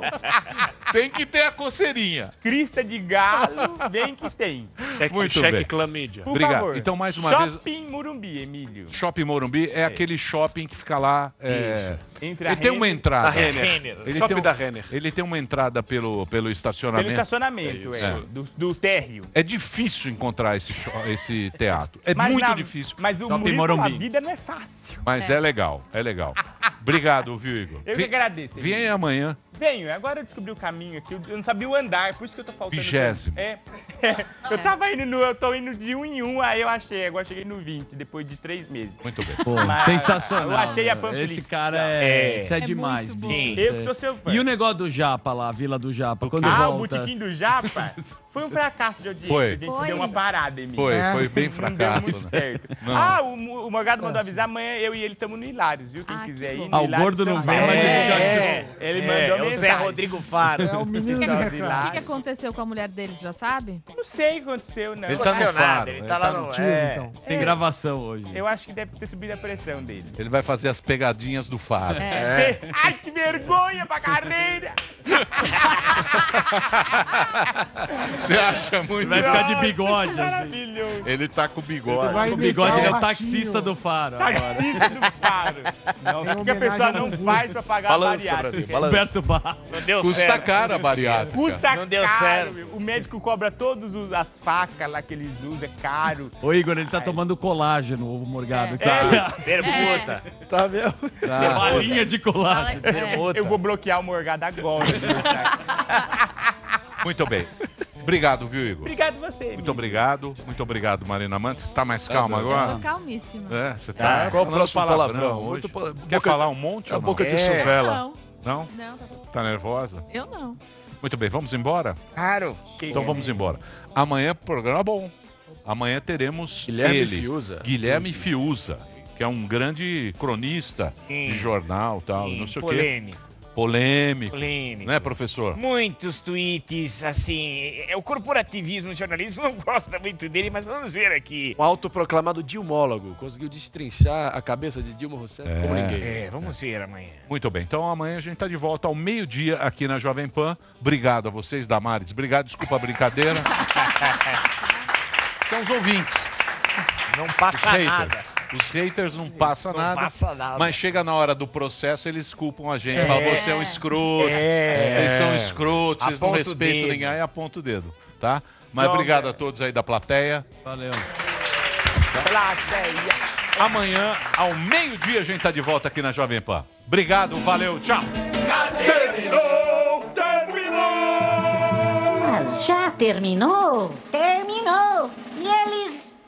Tem que ter a coceirinha. Crista de galo, vem que tem. Cheque, Muito cheque bem. clamídia. Por Obrigado. favor. Então, mais uma vez- Shopping Morumbi, Emílio. Shopping Morumbi é, aquele shopping que fica lá. é, Entre a ele tem uma Renner- entrada. Da Renner. Ele Shopping tem, um- da Renner. ele tem uma entrada pelo, pelo estacionamento. Pelo estacionamento, É é. Do, do térreo. É difícil encontrar esse, esse teatro. É Mas muito na- difícil. Mas o Murilo a vida não é fácil. Mas é, legal, é legal. Obrigado, viu, Igor? Eu que agradeço. Vem amanhã. Venho, agora eu descobri o caminho aqui. Eu não sabia o andar, por isso que eu tô faltando. Vigésimo. É. Eu tava indo no. Eu tô indo de um em um, aí eu achei. Agora cheguei no 20, depois de três meses. Muito bem. Pô, Mas sensacional. eu achei a. Panflix. Esse cara é, É. isso é, É demais, muito bom. bicho. Eu que sou é- seu fã. E o negócio do Japa lá, a Vila do Japa, quando Ah, o volta? botequim do Japa foi um fracasso de audiência. Foi. A gente Foi. deu uma parada, Emílio. Foi, É. foi bem Não deu fracasso. muito né? certo. Não. Ah, o, o Morgado mandou avisar, amanhã eu e ele estamos no Hilários, viu? Quem Ah, quiser que ir Ah, o gordo não vem, mas ele é, é, ele É, mandou é o Zé. Rodrigo Faro. É o menino. O que, aconteceu com a mulher deles, já sabe? Não sei o que aconteceu, não. Ele tá no nada, faro. ele tá tá lá no no... Tiro, É. então. Tem gravação hoje. Eu acho que deve ter subido a pressão dele. Ele vai fazer as pegadinhas do faro. É. Ai, que vergonha pra carreira! Você acha muito? Vai ficar de Nossa, bigode, que assim. Maravilhoso. Ele tá com bigode. O bigode ele é o taxista do faro. agora. Taxista do faro. Não, o que a pessoa não faz pra pagar Balança, a bariátrica. Brasil, balança. Roberto Barra. Não deu Custa certo. caro a bariátrica. Custa Não deu caro. certo. meu. O médico cobra todas as facas lá que eles usam, é caro. Ô, Igor, ele tá tomando colágeno, o Morgado. É. você Tá. acha? Permuta. Tá vendo? Balinha de colágeno. É. Eu vou bloquear o Morgado agora. Muito bem. Obrigado, viu, Igor? Obrigado você, Muito Emílio. obrigado. Muito obrigado, Marina Mantes. Está mais calma Eu tô agora? calmíssima. É, você tá. Ah, qual o próximo palavrão? Muito Quer boca- falar um monte A ou não? boca de É. suvela. Não, Não? não, tá bom. Tá nervosa? Eu não. Muito bem, vamos embora? Claro. Então vamos embora. Amanhã, programa bom. Amanhã teremos Guilherme ele, Fiuza. Guilherme Fiuza, que é um grande cronista Sim. de jornal tal, Sim, não sei o quê. polêmico. Polêmico. Polêmico. Né, professor? Muitos tweets, assim. é, O corporativismo, o jornalismo não gosta muito dele, mas vamos ver aqui. Um autoproclamado dilmólogo conseguiu destrinchar a cabeça de Dilma Rousseff como ninguém. É, vamos ver amanhã. Muito bem, então amanhã a gente tá de volta ao meio-dia aqui na Jovem Pan. Obrigado a vocês, Damares. Obrigado, desculpa a brincadeira. São os ouvintes. Não Os passa haters. nada. Os haters não passam Não nada, passa nada. Mas chega na hora do processo, eles culpam a gente. É. Falam, você é um escroto, É. vocês são escrotos, vocês não respeitam dedo. ninguém, aí aponta o dedo, tá? Mas obrigado a todos aí da plateia. Valeu. Amanhã, ao meio-dia, a gente tá de volta aqui na Jovem Pan. Obrigado, valeu, tchau. Terminou! Terminou! Mas já terminou? Terminou! E eles